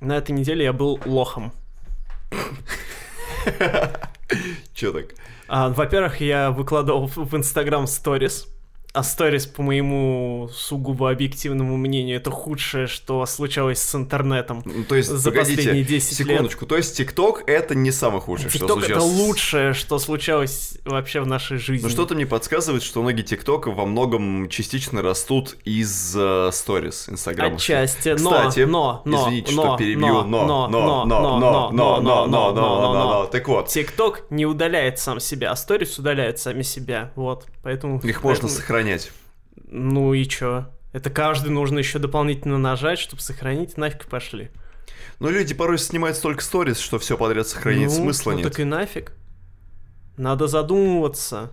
На этой неделе я был лохом. Чё так? А, во-первых, я выкладывал в Инстаграм сторис. А сторис, по моему сугубо объективному мнению, это худшее, что случалось с интернетом. Ну, то есть, За погодите, последние 10 лет. секундочку. То есть ТикТок это не самое худшее, что ТикТок это случилось. лучшее, что случалось вообще в нашей жизни. Ну что-то мне подсказывает, что ноги ТикТока во многом частично растут из э, сторис Инстаграма. Отчасти, но, Кстати, но, но, извините, но, что перебью, но, но, но, но, но, но, но, но, но, но, но. Так вот, ТикТок не удаляет сам себя, а сторис удаляют сами себя, вот, поэтому... их можно поэтому- сохранять. Ну и чё? Это каждый нужно еще дополнительно нажать, чтобы сохранить, нафиг пошли. Но люди порой снимают столько сторис, что все подряд сохранить ну, смысла ну нет. так и нафиг. Надо задумываться.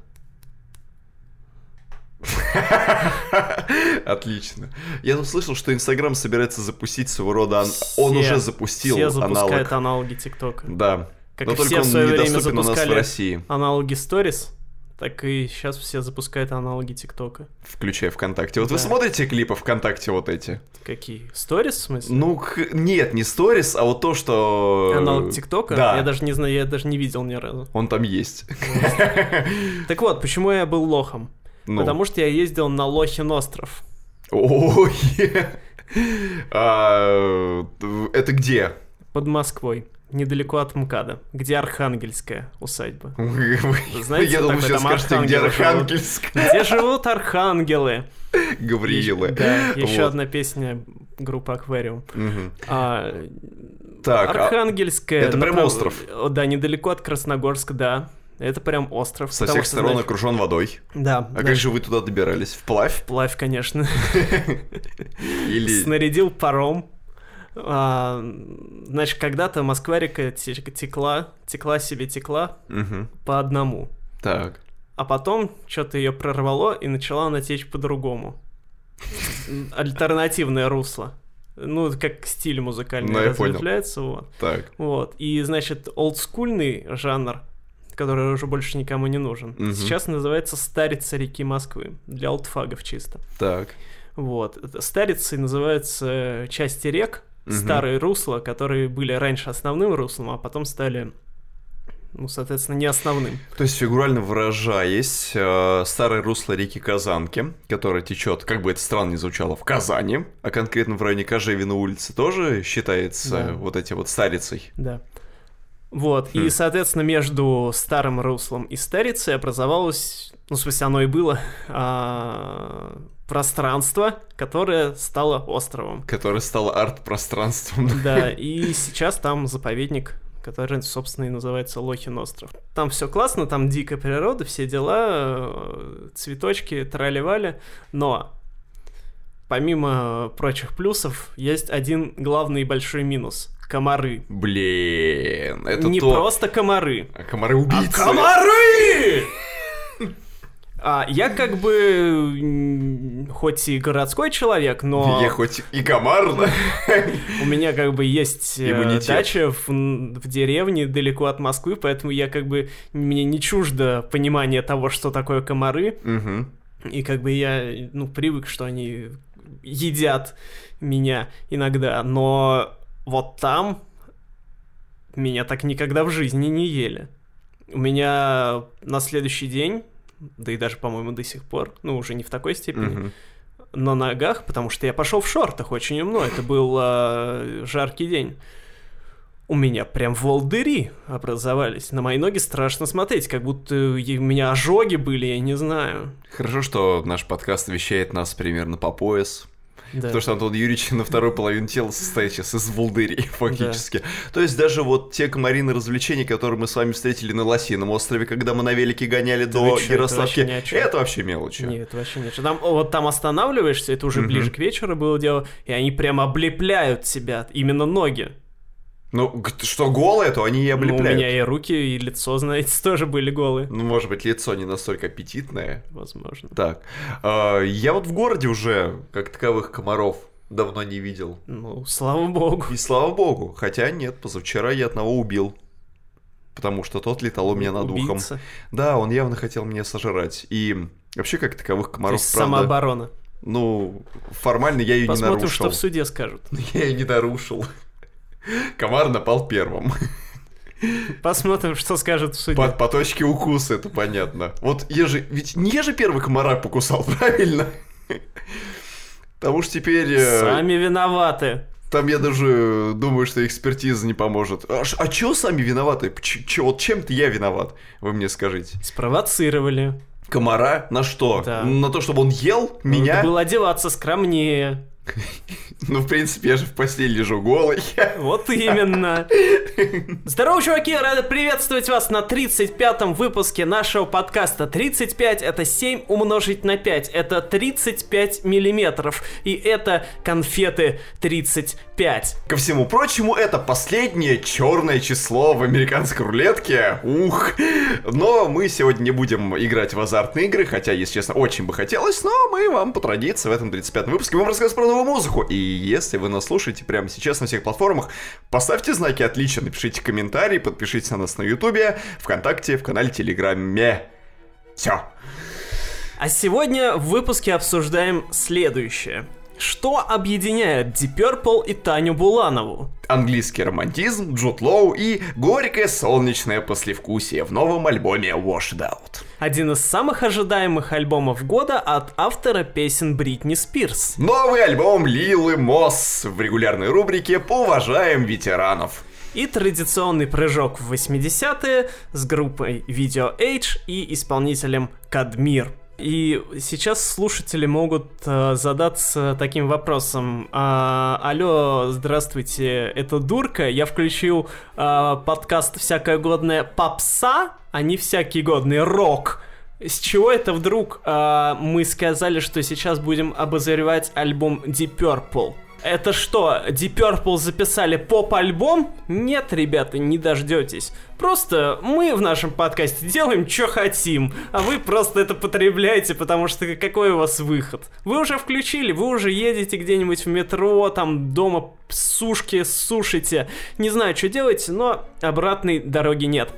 Отлично. Я тут слышал, что Инстаграм собирается запустить своего рода... Он Все- уже запустил Все запускают аналог. аналоги ТикТока. Да. Как Но только все в он свое время недоступен у нас в России, аналоги Stories, так и сейчас все запускают аналоги ТикТока. включая ВКонтакте. Вот вы Да. смотрите клипы ВКонтакте вот эти? Какие? Stories, в смысле? Ну, к- нет, не сторис, а вот то, что... Аналог ТикТока? Да. Я даже не знаю, я даже не видел ни разу. Он там есть. Так вот, почему я был лохом? Ну. Потому что я ездил на Лохин остров. Ой. А, Это где? Под Москвой, недалеко от МКАДа, где Архангельская усадьба. Знаете, Я думал, сейчас скажете, где? Архангельск. Где живут архангелы? Гавриилы. Да, еще одна песня группы Аквариум. А, Так, а Архангельская. это прям остров? Да, недалеко от Красногорска, да. Это прям остров. со всех сторон знаешь, окружен водой. Да, А да, как же вы туда добирались? Вплавь? Плавь, конечно. Или... Снарядил паром. А, значит, когда-то Москва-река те- текла, текла себе текла Мгм. по одному. Так. А потом что-то ее прорвало и начала она течь по-другому. Альтернативное русло. Ну, как стиль музыкальный Ну, разветвляется, вот. Так. Вот. И, значит, олдскульный жанр, который уже больше никому не нужен, Мгм. сейчас называется «Старица реки Москвы». Для олдфагов чисто. Так. Вот. Старицей называются части рек, Мгм. старые русла, которые были раньше основным руслом, а потом стали, ну, соответственно, не основным. То есть, фигурально выражаясь, э, старое русло реки Казанки, которое течет, как бы это странно ни звучало, в Казани, а конкретно в районе Кожевина улицы, тоже считается Да. вот эти вот старицей. Да. Вот, Хм. и, соответственно, между старым руслом и старицей образовалось, ну, в смысле, оно и было, а, пространство, которое стало островом. Которое стало арт-пространством. Да, и сейчас там заповедник, который, собственно, и называется Лохин остров. Там все классно, там дикая природа, все дела, э, цветочки, трали-вали, но помимо прочих плюсов, есть один главный большой минус. Комары. Блин, это Не то... просто комары, А комары-убийцы. а комары! А, я как бы хоть и городской человек, но Я хоть и комар, да? у меня как бы есть э, Иммунитет. дача в, деревне далеко от Москвы, поэтому я как бы мне не чуждо понимание того, что такое комары, и как бы я ну привык, что они едят меня иногда, но вот там меня так никогда в жизни не ели. У меня на следующий день, да и даже, по-моему, до сих пор, ну, уже не в такой степени, Мгм. на ногах, потому что я пошел в шортах очень умно, это был э, жаркий день. У меня прям волдыри образовались. На мои ноги страшно смотреть, как будто у меня ожоги были, я не знаю. Хорошо, что наш подкаст вещает нас примерно по пояс. Да. Потому что Антон Юрьевич на второй половине тела состоит сейчас из волдырей, фактически. То есть даже вот те комарины развлечения, которые мы с вами встретили на Лосином острове, когда мы на велике гоняли до вы чё, это Ярославки, вообще ни о чём. это вообще мелочи. Нет, вообще нет. Там, вот там останавливаешься, это уже Мгм. ближе к вечеру было дело, и они прям облепляют тебя, именно ноги. Ну, что голое, то они и Ну, у облепляют. меня и руки, и лицо, знаете, тоже были голые. Ну, может быть, лицо не настолько аппетитное. Возможно. Так, а, я вот в городе уже, как таковых комаров, давно не видел. Ну, слава богу. И слава богу, хотя нет, позавчера я одного убил. Потому что тот летал у меня над ухом. Да, он явно хотел меня сожрать. И вообще, как таковых То комаров, есть правда, самооборона. Ну, формально я ее не Посмотрим, нарушил. что в суде скажут. Я ее не нарушил. Комар напал первым. Посмотрим, что скажет суде. По, по точке укуса, это понятно. Вот я же, ведь не я же первый комара покусал, правильно? Потому что теперь... э, Сами виноваты. Там я даже думаю, что экспертиза не поможет. А, а чё сами виноваты? Ч- чё- вот чем-то я виноват? Вы мне скажите. Спровоцировали. Комара на что? Да. На то, чтобы он ел меня? Надо было одеваться скромнее. Ну, в принципе, я же в постели лежу голый. Вот именно. Здорово, чуваки! Рады приветствовать вас на 35-м выпуске нашего подкаста. 35 это 7 умножить на 5. Это 35 миллиметров. И это конфеты 35. Ко всему прочему, это последнее черное число в американской рулетке. Ух! Но мы сегодня не будем играть в азартные игры, хотя, если честно, очень бы хотелось, но мы вам по традиции в этом 35-м выпуске вам расскажем про новую музыку. И если вы нас слушаете прямо сейчас на всех платформах, поставьте знаки отличия, напишите комментарии, подпишитесь на нас на Ютубе, ВКонтакте, в канале Телеграме. Все. А сегодня в выпуске обсуждаем следующее. Что объединяет Deep Purple и Таню Буланову? Английский романтизм, Джуд Лоу и горькое солнечное послевкусие в новом альбоме Washed Out. Один из самых ожидаемых альбомов года от автора песен Бритни Спирс. Новый альбом Лилы Мосс в регулярной рубрике «Поуважаем ветеранов». И традиционный прыжок в 80-е с группой Video Age и исполнителем Кадмир. И сейчас слушатели могут э, задаться таким вопросом. А, алло, здравствуйте, это Дурка. Я включил э, подкаст «Всякое годное попса», а не «Всякий годный рок». С чего это вдруг э, мы сказали, что сейчас будем обозревать альбом Deep Purple? Это что, Deep Purple записали поп-альбом? Нет, ребята, не дождетесь. Просто мы в нашем подкасте делаем, что хотим, а вы просто это потребляете, потому что какой у вас выход? Вы уже включили, вы уже едете где-нибудь в метро, там дома сушки сушите, не знаю, что делаете, но обратной дороги нет.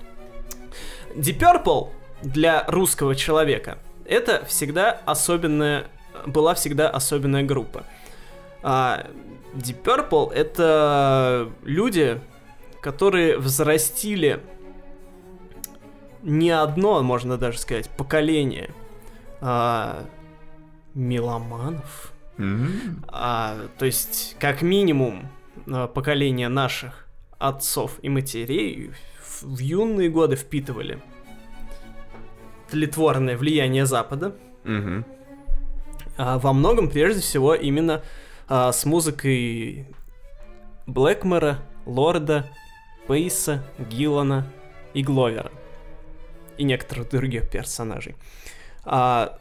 Deep Purple для русского человека это всегда особенная, была всегда особенная группа. А Deep Purple это люди, которые взрастили не одно, можно даже сказать, поколение а, меломанов. А, то есть, как минимум, а, поколение наших отцов и матерей в, юные годы впитывали тлетворное влияние Запада. Мгм. А, во многом, прежде всего, именно а, с музыкой Блэкмора, Лорда, Пейса, Гиллана и Гловера. И некоторых других персонажей. А,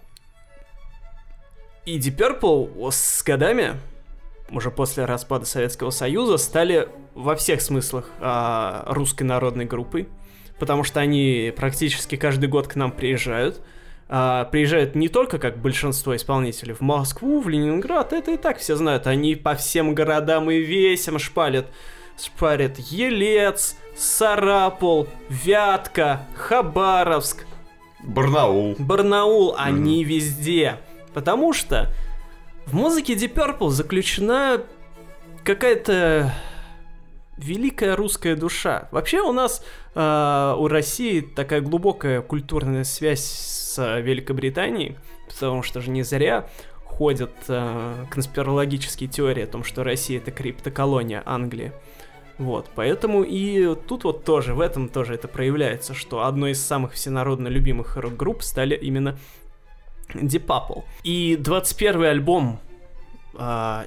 и Deep Purple с годами, уже после распада Советского Союза, стали во всех смыслах а, русской народной группой, потому что они практически каждый год к нам приезжают. А, приезжают не только как большинство исполнителей в Москву, в Ленинград, это и так все знают. Они по всем городам и весям шпалят. Шпарят Елец, Сарапул, Вятка, Хабаровск, Барнаул. Барнаул, они везде. Потому что в музыке Deep Purple заключена какая-то великая русская душа. Вообще у нас, э, у России такая глубокая культурная связь с э, Великобританией, потому что же не зря ходят э, конспирологические теории о том, что Россия это криптоколония Англии. Вот, поэтому и тут вот тоже, в этом тоже это проявляется, что одной из самых всенародно любимых рок-групп стали именно Deep Purple. И 21 альбом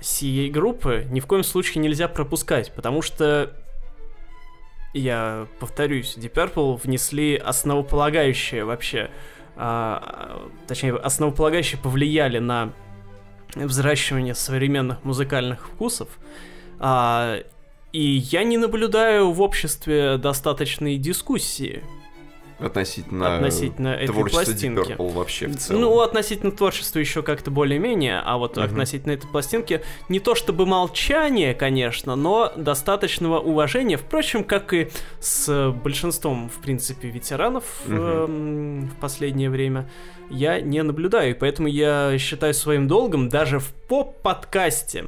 сией группы ни в коем случае нельзя пропускать, потому что, я повторюсь, Deep Purple внесли основополагающие вообще, а, точнее, основополагающие повлияли на взращивание современных музыкальных вкусов. А, и я не наблюдаю в обществе достаточной дискуссии Относительно, относительно творчества Deep пластинки. Purple вообще в целом. Ну, относительно творчества еще как-то более-менее, а вот Мгм. относительно этой пластинки не то чтобы молчание, конечно, но достаточного уважения, впрочем, как и с большинством, в принципе, ветеранов эм, в последнее время, я не наблюдаю, и поэтому я считаю своим долгом даже в поп-подкасте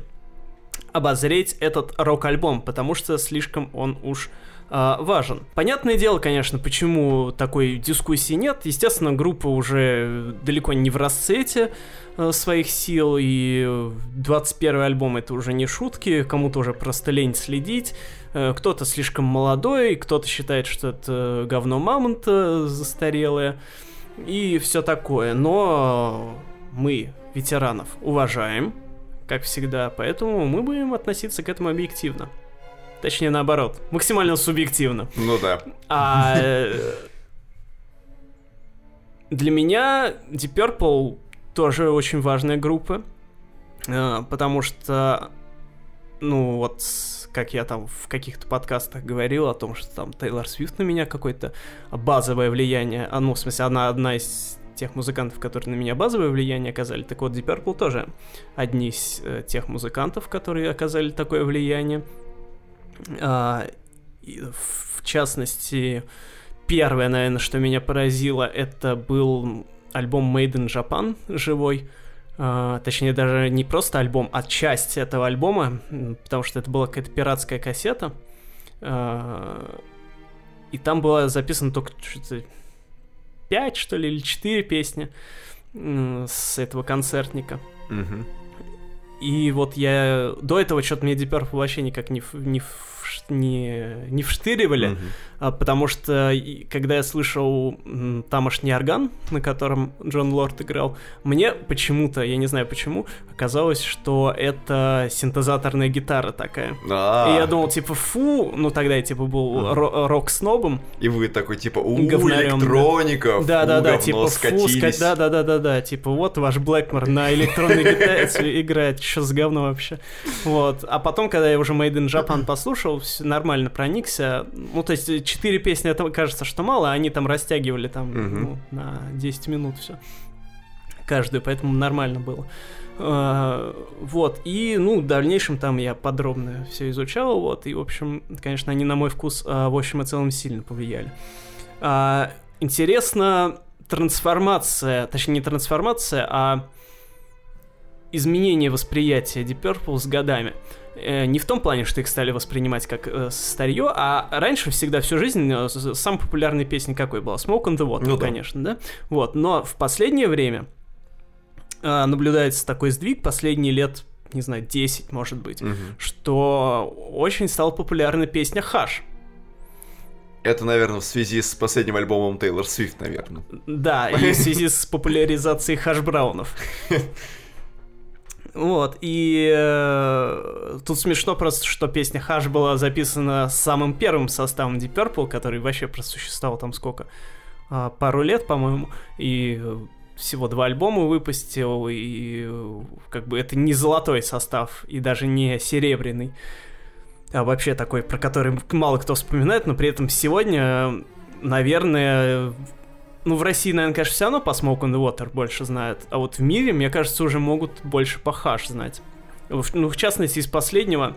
обозреть этот рок-альбом, потому что слишком он уж э, важен. Понятное дело, конечно, почему такой дискуссии нет. Естественно, группа уже далеко не в расцвете э, своих сил, и 21 альбом это уже не шутки, кому-то уже просто лень следить. Э, кто-то слишком молодой, кто-то считает, что это говно мамонта застарелое, и все такое. Но мы ветеранов уважаем, как всегда, поэтому мы будем относиться к этому объективно. Точнее, наоборот, максимально субъективно. Ну да. А э, для меня Deep Purple тоже очень важная группа, э, потому что, ну вот, как я там в каких-то подкастах говорил о том, что там Тейлор Свифт на меня какое-то базовое влияние, а ну, в смысле, она одна из тех музыкантов, которые на меня базовое влияние оказали. Так вот, Deep Purple тоже одни из э, тех музыкантов, которые оказали такое влияние. А, в частности, первое, наверное, что меня поразило, это был альбом Made in Japan живой. А, точнее, даже не просто альбом, а часть этого альбома, потому что это была какая-то пиратская кассета. А, и там было записано только что-то 5, что ли, или 4 песни с этого концертника. Мгм. И вот я до этого что-то мне Deep Purple вообще никак не, не, в- не, не вштыривали, Мгм. а, потому что когда я слышал тамошний орган, на котором Джон Лорд играл, мне почему-то, я не знаю почему, оказалось, что это синтезаторная гитара такая. А, И я думал, типа, фу, ну тогда я типа был ро- рок-снобом, И вы такой, типа, у, Говнарем, да. электроника, да, да, да, типа, фу, да, да, да, да, да, типа, вот ваш Блэкмор на электронной гитаре играет, что с говно вообще. Вот. А потом, когда я уже Made in Japan послушал, всё нормально проникся. Ну, то есть, четыре песни, этого кажется, что мало, а они там растягивали там Мгм. ну, на 10 минут все. Каждую, поэтому нормально было. А, Вот, и, ну, в дальнейшем там я подробно все изучал, вот, и, в общем, конечно, они на мой вкус, а, в общем и целом, сильно повлияли. А, Интересно, трансформация, точнее, не трансформация, а изменение восприятия Deep Purple с годами. Э, Не в том плане, что их стали воспринимать как э, старье, а раньше всегда всю жизнь э, самая популярная песня какой была? Smoke on the Water, Ну да. конечно, да? Вот, но в последнее время э, наблюдается такой сдвиг, последние лет, не знаю, 10, может быть, Мгм. что очень стала популярна песня «Хаш». Это, наверное, в связи с последним альбомом Тейлор Свифт, наверное. Да, и в связи с популяризацией хаш-браунов. Вот, и э, тут смешно просто, что песня Хаш была записана самым первым составом Deep Purple, который вообще просуществовал там сколько? А, пару лет, по-моему, и э, всего два альбома выпустил, и э, как бы это не золотой состав, и даже не серебряный, а вообще такой, про который мало кто вспоминает, но при этом сегодня, э, наверное, ну, в России, наверное, конечно, все равно по Smoke the Water больше знают, а вот в мире, мне кажется, уже могут больше по Хаш знать. Ну, в частности, из последнего,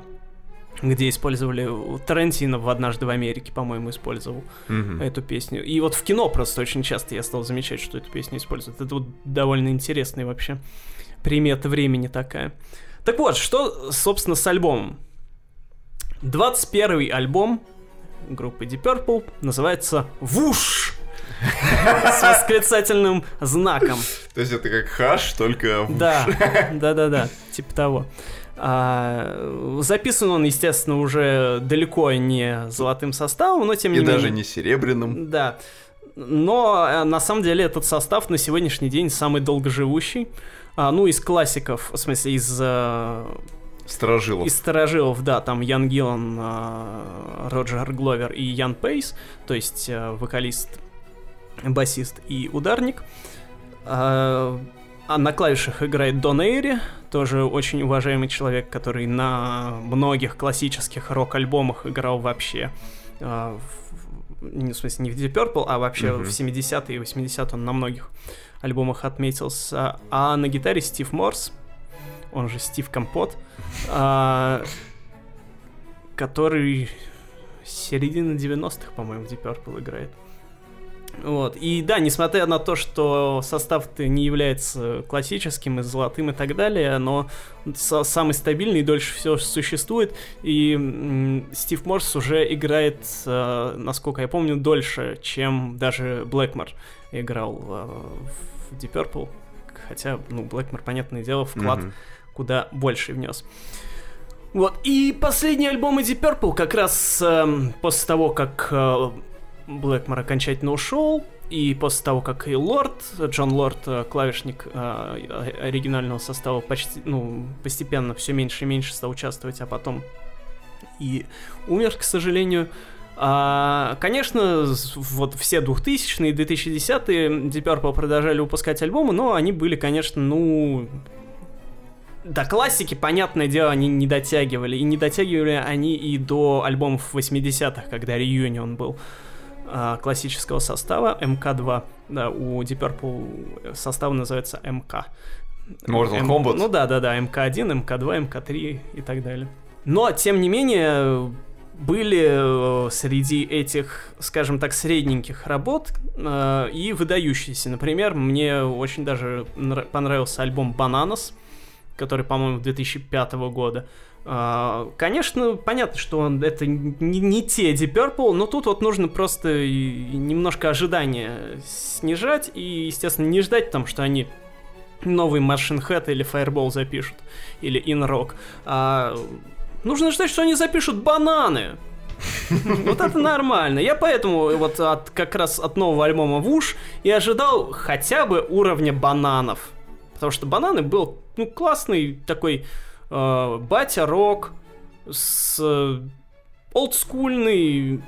где использовали Тарантино в «Однажды в Америке», по-моему, использовал Мгм. эту песню. И вот в кино просто очень часто я стал замечать, что эту песню используют. Это вот довольно интересная вообще примета времени такая. Так вот, что, собственно, с альбомом? 21 альбом группы Deep Purple называется «Вуш!» С восклицательным знаком. То есть это как хаш, только... Да, да, да, да, типа того. А, записан он, естественно, уже далеко не золотым составом, но тем не И менее. даже не серебряным. Да. Но э, на самом деле этот состав на сегодняшний день самый долгоживущий. А, ну, из классиков, в смысле, из, э, Сторожилов. из старожилов, да, там Ян Гиллан, э, Роджер Гловер и Ян Пейс, то есть вокалист, басист и ударник. А, а на клавишах играет Дон Эйри, тоже очень уважаемый человек, который на многих классических рок-альбомах играл вообще. а, в- не, в смысле, не в Deep Purple, а вообще Мгм. в 70-е и 80-е он на многих альбомах отметился. А на гитаре Стив Морс, он же Стив Компот, а, который с середины 90-х, по-моему, в Deep Purple играет. Вот. И да, несмотря на то, что состав-то не является классическим и золотым и так далее, но самый стабильный и дольше все существует. И Стив Морс уже играет, э, насколько я помню, дольше, чем даже Блэкмор играл э, в Deep Purple. Хотя, ну, Блэкмор, понятное дело, вклад mm-hmm. куда больше внес. Вот, и последний альбом Deep Purple как раз э, после того, как э, Блэкмор окончательно ушел, и после того, как и Лорд, Джон Лорд, э, клавишник э, оригинального состава, почти, ну, постепенно все меньше и меньше стал участвовать, а потом и умер, к сожалению. А, конечно, вот все 2000-е и 2010-е Deep Purple продолжали выпускать альбомы, но они были, конечно, ну... До классики, понятное дело, они не дотягивали. И не дотягивали они и до альбомов 80-х, когда Reunion был. А, классического состава МК-2. Да, у Deep Purple состав называется МК. Mortal М... Kombat? Ну да, да, да, МК-1, МК-2, МК-3 и так далее. Но, тем не менее, были э, среди этих, скажем так, средненьких работ э, и выдающиеся. Например, мне очень даже понравился альбом Bananas, который, по-моему, 2005 года. А, конечно, понятно, что он, это не, не те Deep Purple, но тут вот нужно просто немножко ожидания снижать и, естественно, не ждать там, что они новый Machine Head или Fireball запишут, или In Rock. А, нужно ждать, что они запишут бананы. Вот это нормально. Я поэтому вот от, как раз от нового альбома Вуш и ожидал хотя бы уровня бананов. Потому что бананы был ну, классный такой э, батя рок с э, олдскульный,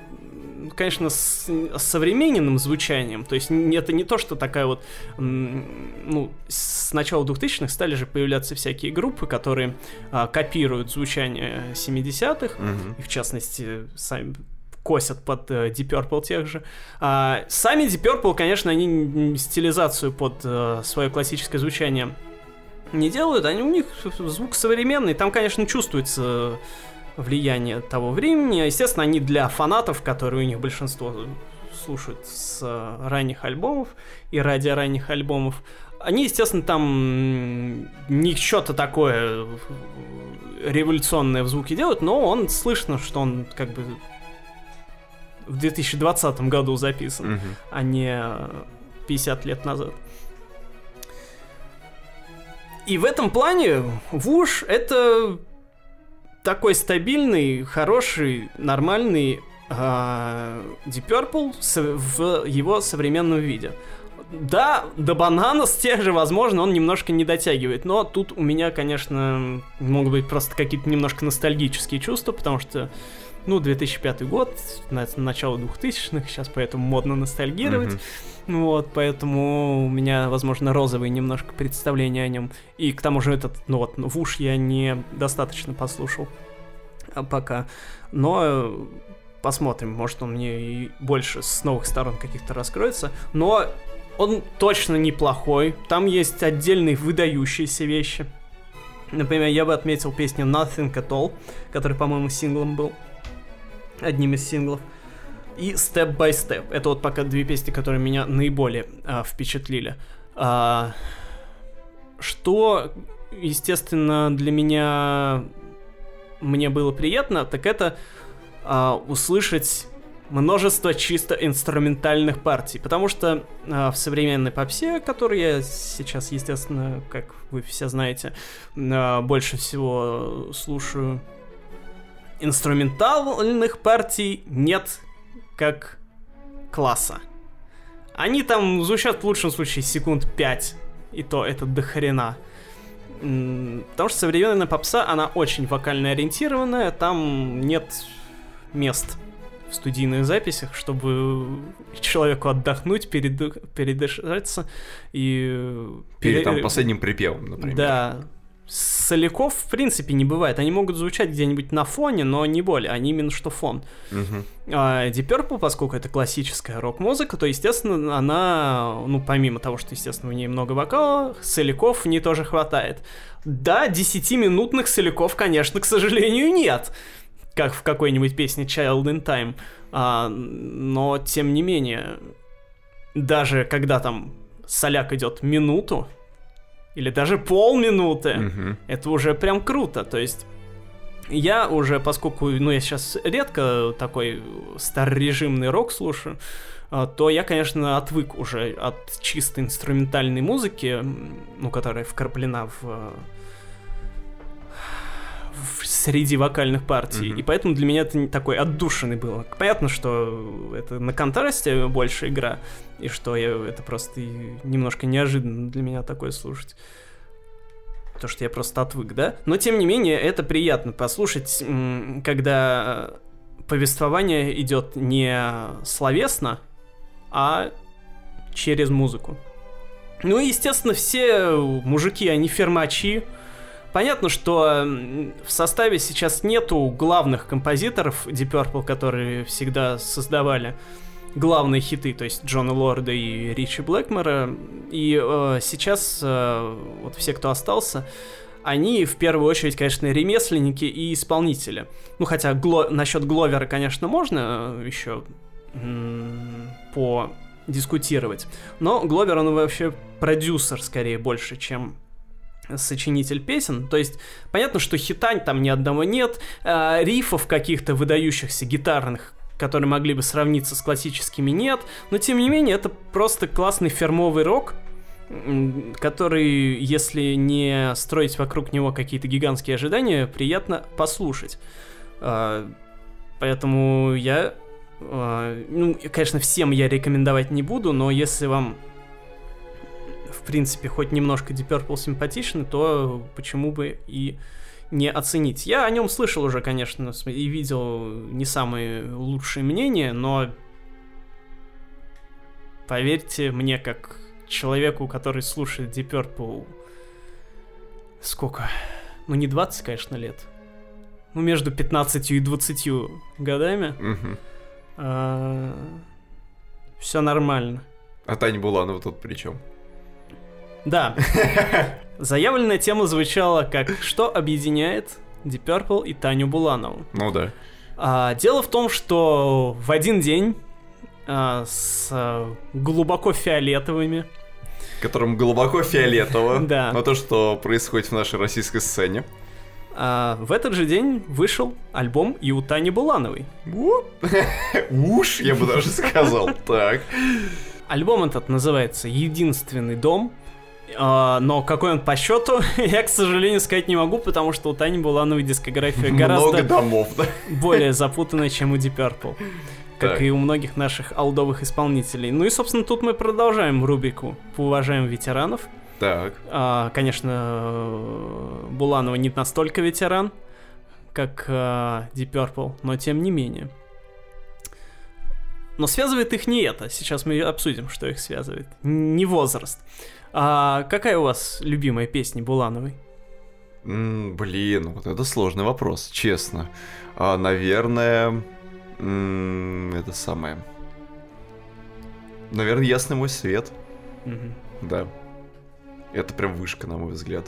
конечно, с, с современным звучанием. То есть это не то, что такая вот... Ну, с начала 2000-х стали же появляться всякие группы, которые а, копируют звучание 70-х, угу. и в частности, сами косят под э, Deep Purple тех же. А, сами Deep Purple, конечно, они стилизацию под э, свое классическое звучание не делают, они у них звук современный, там, конечно, чувствуется влияние того времени. Естественно, они для фанатов, которые у них большинство слушают с ранних альбомов и ради ранних альбомов, они, естественно, там не что-то такое революционное в звуке делают, но он слышно, что он как бы в 2020 году записан, mm-hmm. а не 50 лет назад. И в этом плане Вуш это такой стабильный, хороший, нормальный э, Deep Purple в его современном виде. Да, до банана с тех же, возможно, он немножко не дотягивает, но тут у меня, конечно, могут быть просто какие-то немножко ностальгические чувства, потому что ну, 2005 год, начало 2000-х, сейчас поэтому модно ностальгировать. Mm-hmm. Вот, поэтому у меня, возможно, розовые немножко представления о нем. И к тому же этот, ну вот, в уж я не достаточно послушал а, пока. Но э, посмотрим, может он мне и больше с новых сторон каких-то раскроется. Но он точно неплохой. Там есть отдельные выдающиеся вещи. Например, я бы отметил песню Nothing at All, который, по-моему, синглом был одним из синглов. И Step by Step. Это вот пока две песни, которые меня наиболее а, впечатлили. А, что, естественно, для меня мне было приятно, так это а, услышать множество чисто инструментальных партий, потому что а, в современной попсе, которую я сейчас, естественно, как вы все знаете, а, больше всего слушаю инструментальных партий нет как класса. Они там звучат в лучшем случае секунд 5, и то это дохрена. Потому что современная попса, она очень вокально ориентированная, там нет мест в студийных записях, чтобы человеку отдохнуть, перед... передышаться и... Перед там последним припевом, например. Да, соляков в принципе не бывает. Они могут звучать где-нибудь на фоне, но не более. Они именно что фон. Uh-huh. А Deep Purple, поскольку это классическая рок-музыка, то, естественно, она, ну, помимо того, что, естественно, в ней много вокала, соляков в ней тоже хватает. Да, 10-минутных соляков, конечно, к сожалению, нет. Как в какой-нибудь песне Child in Time. А, но, тем не менее, даже когда там соляк идет минуту, или даже полминуты, Мгм. это уже прям круто. То есть я уже, поскольку, ну, я сейчас редко такой старорежимный рок слушаю, а, то я, конечно, отвык уже от чисто инструментальной музыки, ну, которая вкраплена в, в среди вокальных партий, Мгм. и поэтому для меня это не такой отдушенный было. Понятно, что это на контрасте больше игра, и что я, это просто немножко неожиданно для меня такое слушать. То, что я просто отвык, да? Но, тем не менее, это приятно послушать, когда повествование идет не словесно, а через музыку. Ну и, естественно, все мужики, они фермачи. Понятно, что в составе сейчас нету главных композиторов Deep Purple, которые всегда создавали главные хиты, то есть Джона Лорда и Ричи Блэкмора. И э, сейчас э, вот все, кто остался, они в первую очередь, конечно, ремесленники и исполнители. Ну, хотя Гло... насчет Гловера, конечно, можно еще м, подискутировать. Но Гловер, он вообще продюсер, скорее, больше, чем сочинитель песен. То есть, понятно, что хитань там ни одного нет, э, рифов каких-то выдающихся гитарных, которые могли бы сравниться с классическими, нет. Но, тем не менее, это просто классный фермовый рок, который, если не строить вокруг него какие-то гигантские ожидания, приятно послушать. А, Поэтому я... а, Ну, конечно, всем я рекомендовать не буду, но если вам принципе, хоть немножко Deep Purple симпатичны, то почему бы и не оценить. Я о нем слышал уже, конечно, и видел не самые лучшие мнения, но поверьте мне, как человеку, который слушает Deep Purple сколько? Ну, не 20, конечно, лет. Ну, между 15 и 20 годами. Мгм. все нормально. А Таня Буланова тут при чем? Да. Заявленная тема звучала как «Что объединяет Deep Purple и Таню Буланову?» Ну да. А, дело в том, что в один день а, с а, глубоко фиолетовыми, Которым глубоко фиолетово Да. на то, что происходит в нашей российской сцене. а, в этот же день вышел альбом и у Тани Булановой. Уж, я бы даже сказал. Так. Альбом этот называется «Единственный дом», но какой он по счету, я, к сожалению, сказать не могу, потому что у Тани Булановой дискография Много гораздо домов, да? более запутанная, чем у Deep Purple. Как Так. и у многих наших алдовых исполнителей. Ну и, собственно, тут мы продолжаем рубрику «Поуважаем ветеранов». Так. А, конечно, Буланова не настолько ветеран, как э, Deep Purple, но тем не менее. Но связывает их не это. Сейчас мы обсудим, что их связывает. Не возраст. А какая у вас любимая песня Булановой? М, Блин, вот это сложный вопрос, честно. А, наверное, м, это самое. Наверное, ясный мой свет. Мгм. Да. Это прям вышка, на мой взгляд.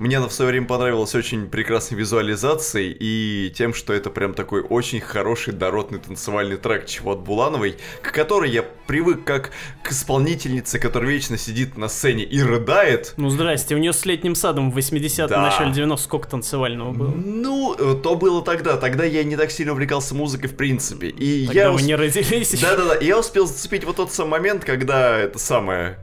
Мне она в свое время понравилась очень прекрасной визуализацией и тем, что это прям такой очень хороший дородный танцевальный трек чего от Булановой, к которой я привык как к исполнительнице, которая вечно сидит на сцене и рыдает. Ну, здрасте, у нее с летним садом в 80-м, Да. начале 90 сколько танцевального было? Ну, э, то было тогда. Тогда я не так сильно увлекался музыкой в принципе. И Тогда я вы усп- не родились. Да-да-да, я успел зацепить вот тот самый момент, когда это самое...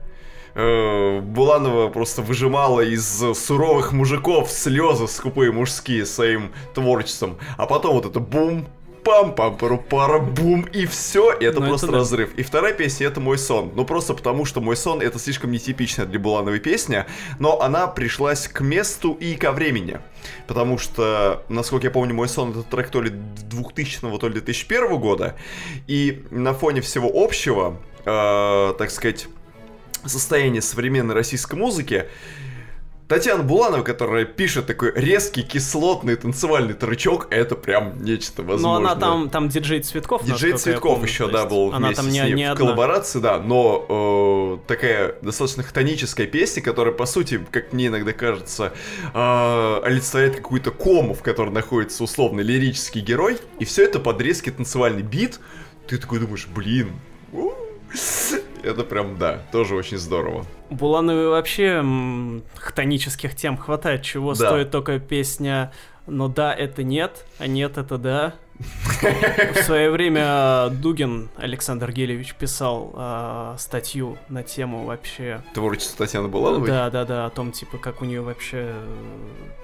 э, Буланова просто выжимала из суровых мужиков слезы скупые мужские своим творчеством, а потом вот это бум, пам пам пару пара бум и все, и это Ну, просто это да. разрыв. И вторая песня это мой сон. Ну просто потому, что мой сон это слишком нетипичная для Булановой песня, но она пришлась к месту и ко времени. Потому что, насколько я помню, мой сон это трек то ли 2000 то ли 2001 года. И на фоне всего общего, э, так сказать, состояния современной российской музыки, Татьяна Буланова, которая пишет такой резкий, кислотный танцевальный трючок, это прям нечто Но возможное. она там, там диджей Цветков, Диджей Цветков помню, еще, да, был Она вместе там с не, ней не в одна. коллаборации, да, но э, такая достаточно хтоническая песня, которая, по сути, как мне иногда кажется, э, олицетворяет какую-то кому, в которой находится условно лирический герой, и все это под резкий танцевальный бит. Ты такой думаешь, блин, Это прям, да, тоже очень здорово. Булановой вообще хтонических тем хватает, чего Да. стоит только песня «Но да, это нет, а нет, это да». В свое время Дугин Александр Гелевич писал а, статью на тему вообще Творчество Татьяны Булановой? Да, да, да, о том, типа, как у нее вообще, э,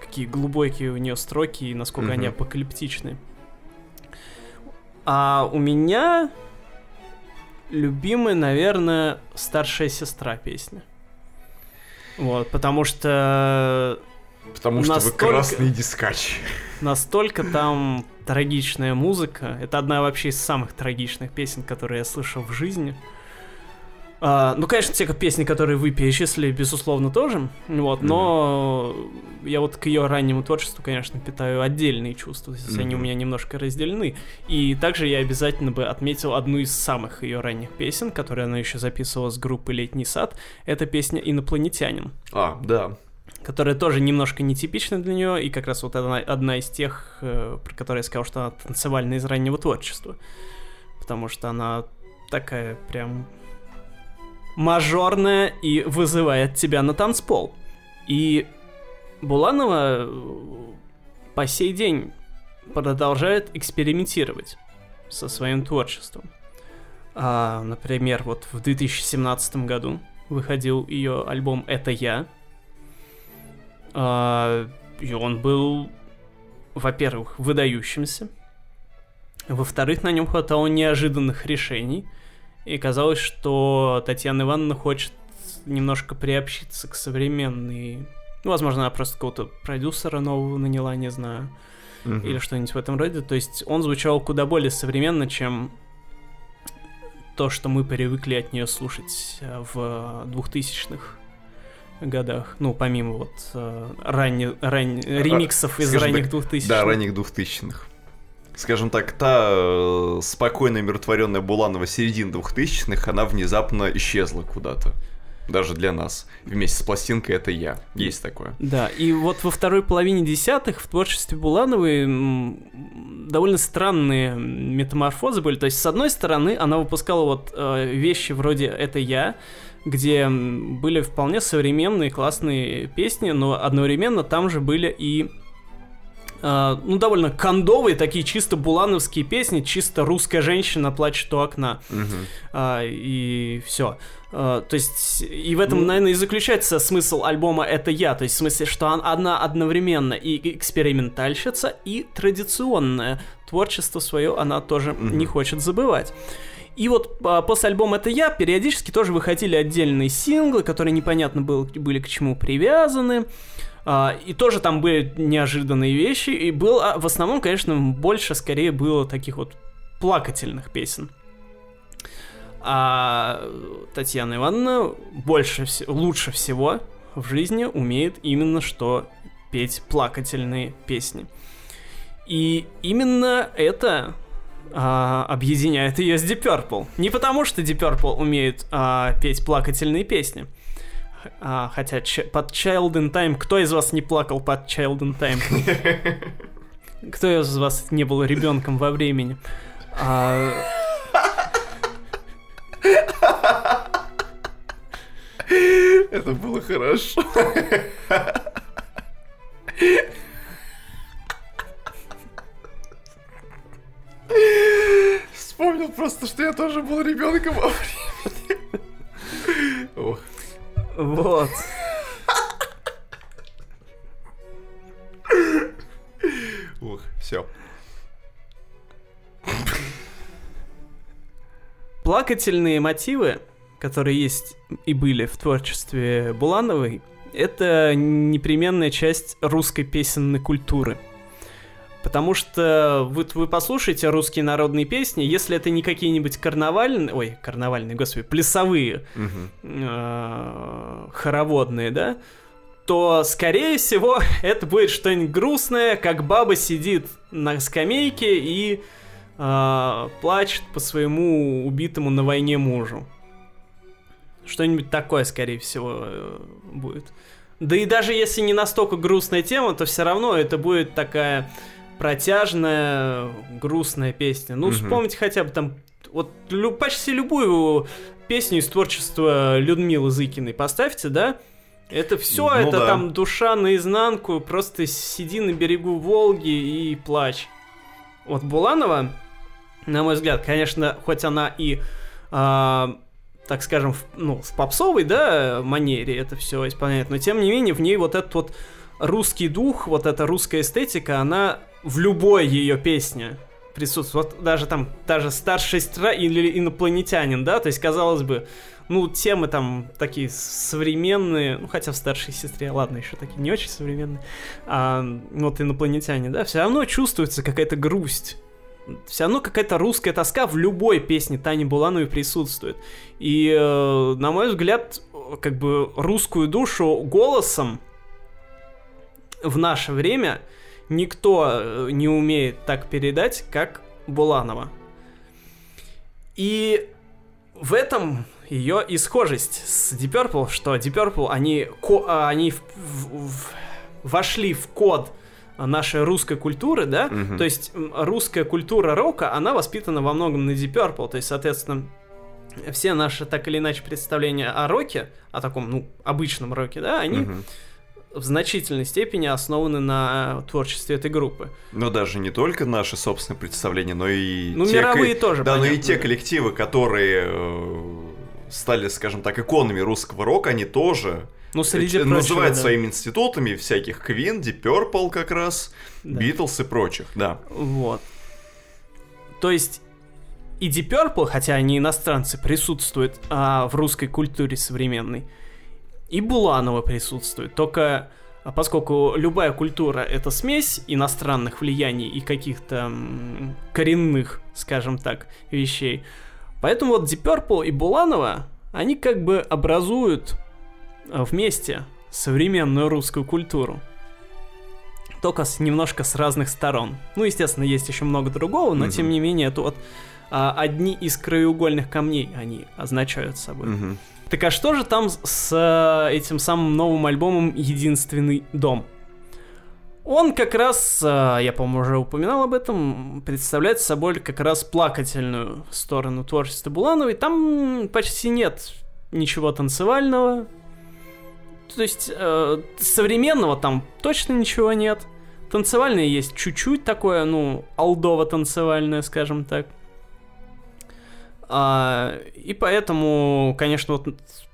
какие глубокие у нее строки и насколько они Мгм. апокалиптичны. А у меня любимая, наверное, старшая сестра песня. Вот, потому что Потому что вы Настолько- красный дискач. настолько там трагичная музыка. Это одна вообще из самых трагичных песен, которые я слышал в жизни. А, ну, конечно, те песни, которые вы перечислили, безусловно, тоже. Вот, но я вот к ее раннему творчеству, конечно, питаю отдельные чувства. То есть они у меня немножко разделены. И также я обязательно бы отметил одну из самых ее ранних песен, которую она еще записывала с группы Летний сад. Это песня Инопланетянин А, да. которая тоже немножко нетипична для нее, и как раз вот одна, одна из тех, э, про которые я сказал, что она танцевальная из раннего творчества. Потому что она такая прям мажорная и вызывает тебя на танцпол. И Буланова э, по сей день продолжает экспериментировать со своим творчеством. А, например, вот в 2017 году выходил ее альбом «Это я», а, и он был, во-первых, выдающимся. Во-вторых, на нем хватало неожиданных решений. И казалось, что Татьяна Ивановна хочет немножко приобщиться к современной... Ну, возможно, она просто какого-то продюсера нового наняла, не знаю. Мгм. Или что-нибудь в этом роде. То есть он звучал куда более современно, чем то, что мы привыкли от нее слушать э, в 2000-х годах. Ну, помимо вот э, ранне- ран- ремиксов из ранних 2000-х. Да, ранних двухтысячных. Скажем так, та э, спокойная, умиротворенная Буланова середины двухтысячных, она внезапно исчезла куда-то. Даже для нас. Вместе с пластинкой это я. Есть такое. Да, и вот во второй половине десятых в творчестве Булановой довольно странные метаморфозы были. То есть, с одной стороны, она выпускала вот э, вещи вроде «Это я», где были вполне современные классные песни, но одновременно там же были и э, ну, довольно кондовые, такие чисто булановские песни, чисто русская женщина плачет у окна. А, и все. то есть, и в этом, Ну- наверное, и заключается смысл альбома «Это я», то есть в смысле, что он- она одновременно и экспериментальщица, и традиционное творчество свое она тоже не хочет забывать. И вот а, после альбома «Это я» периодически тоже выходили отдельные синглы, которые непонятно был, были к чему привязаны. А, и тоже там были неожиданные вещи. И было, в основном, конечно, больше скорее было таких вот плакательных песен. А Татьяна Ивановна больше лучше всего в жизни умеет именно что петь плакательные песни. И именно это а, объединяет ее с Deep Purple. Не потому, что Deep Purple умеет а, петь плакательные песни. А, хотя ч- под Child in Time... Кто из вас не плакал под Child in Time? Кто из вас не был ребенком во времени? А, Это было хорошо. Вспомнил просто, что я тоже был ребенком во времени. Ох. Вот. Ух, все. Плакательные мотивы, которые есть и были в творчестве Булановой, это непременная часть русской песенной культуры. Потому что вы, вы послушаете русские народные песни, если это не какие-нибудь карнавальные, ой, карнавальные, господи, плясовые, э, хороводные, да, то, скорее всего, это будет что-нибудь грустное, как баба сидит на скамейке и э, плачет по своему убитому на войне мужу. Что-нибудь такое, скорее всего, э, будет. Да и даже если не настолько грустная тема, то все равно это будет такая протяжная, грустная песня. Ну, вспомните хотя бы там вот лю- почти любую песню из творчества Людмилы Зыкиной поставьте, да? Это все, Ну это да. там душа наизнанку, просто сиди на берегу Волги и плачь. Вот Буланова, на мой взгляд, конечно, хоть она и, а, так скажем, в, ну, в попсовой, да, манере это все исполняет, но тем не менее в ней вот этот вот русский дух, вот эта русская эстетика, она в любой ее песне присутствует. Вот даже там, даже старшая сестра или инопланетянин, да, то есть, казалось бы, ну, темы там такие современные, ну, хотя в старшей сестре, ладно, еще такие не очень современные, а, вот инопланетяне, да, все равно чувствуется какая-то грусть. Все равно какая-то русская тоска в любой песне Тани Булановой присутствует. И, э, на мой взгляд, как бы русскую душу голосом в наше время никто э, не умеет так передать, как Буланова. И в этом ее и схожесть с Deep Purple, что Deep Purple, они, ко- а, они в- в- в- вошли в код нашей русской культуры, да, Мгм. то есть русская культура рока, она воспитана во многом на Deep Purple, то есть, соответственно, все наши так или иначе представления о роке, о таком, ну, обычном роке, да, они Мгм. В значительной степени основаны на творчестве этой группы. Но даже не только наши собственные представления, но и Ну, те мировые ко- тоже, Да, но и понятно, те коллективы, которые э, стали, скажем так, иконами русского рока, они тоже Ну, среди э, прочего, называют да. своими институтами всяких Queen, Deep Purple как раз, Да. Битлз и прочих, да. Вот. То есть и Deep Purple, хотя они иностранцы, присутствуют а, в русской культуре современной. И Буланова присутствует. Только а, поскольку любая культура это смесь иностранных влияний и каких-то коренных, скажем так, вещей. Поэтому вот Deep Purple и Буланова, они как бы образуют а, вместе современную русскую культуру только с, немножко с разных сторон. Ну, естественно, есть еще много другого, но Мгм. тем не менее, это вот а, одни из краеугольных камней они означают собой. Мгм. Так а что же там с- а, этим самым новым альбомом «Единственный дом»? Он как раз, а, я, по-моему, уже упоминал об этом, представляет собой как раз плакательную сторону творчества Булановой. Там почти нет ничего танцевального. То есть э, современного там точно ничего нет. Танцевальное есть чуть-чуть такое, ну, алдово-танцевальное, скажем так. А, и поэтому, конечно, вот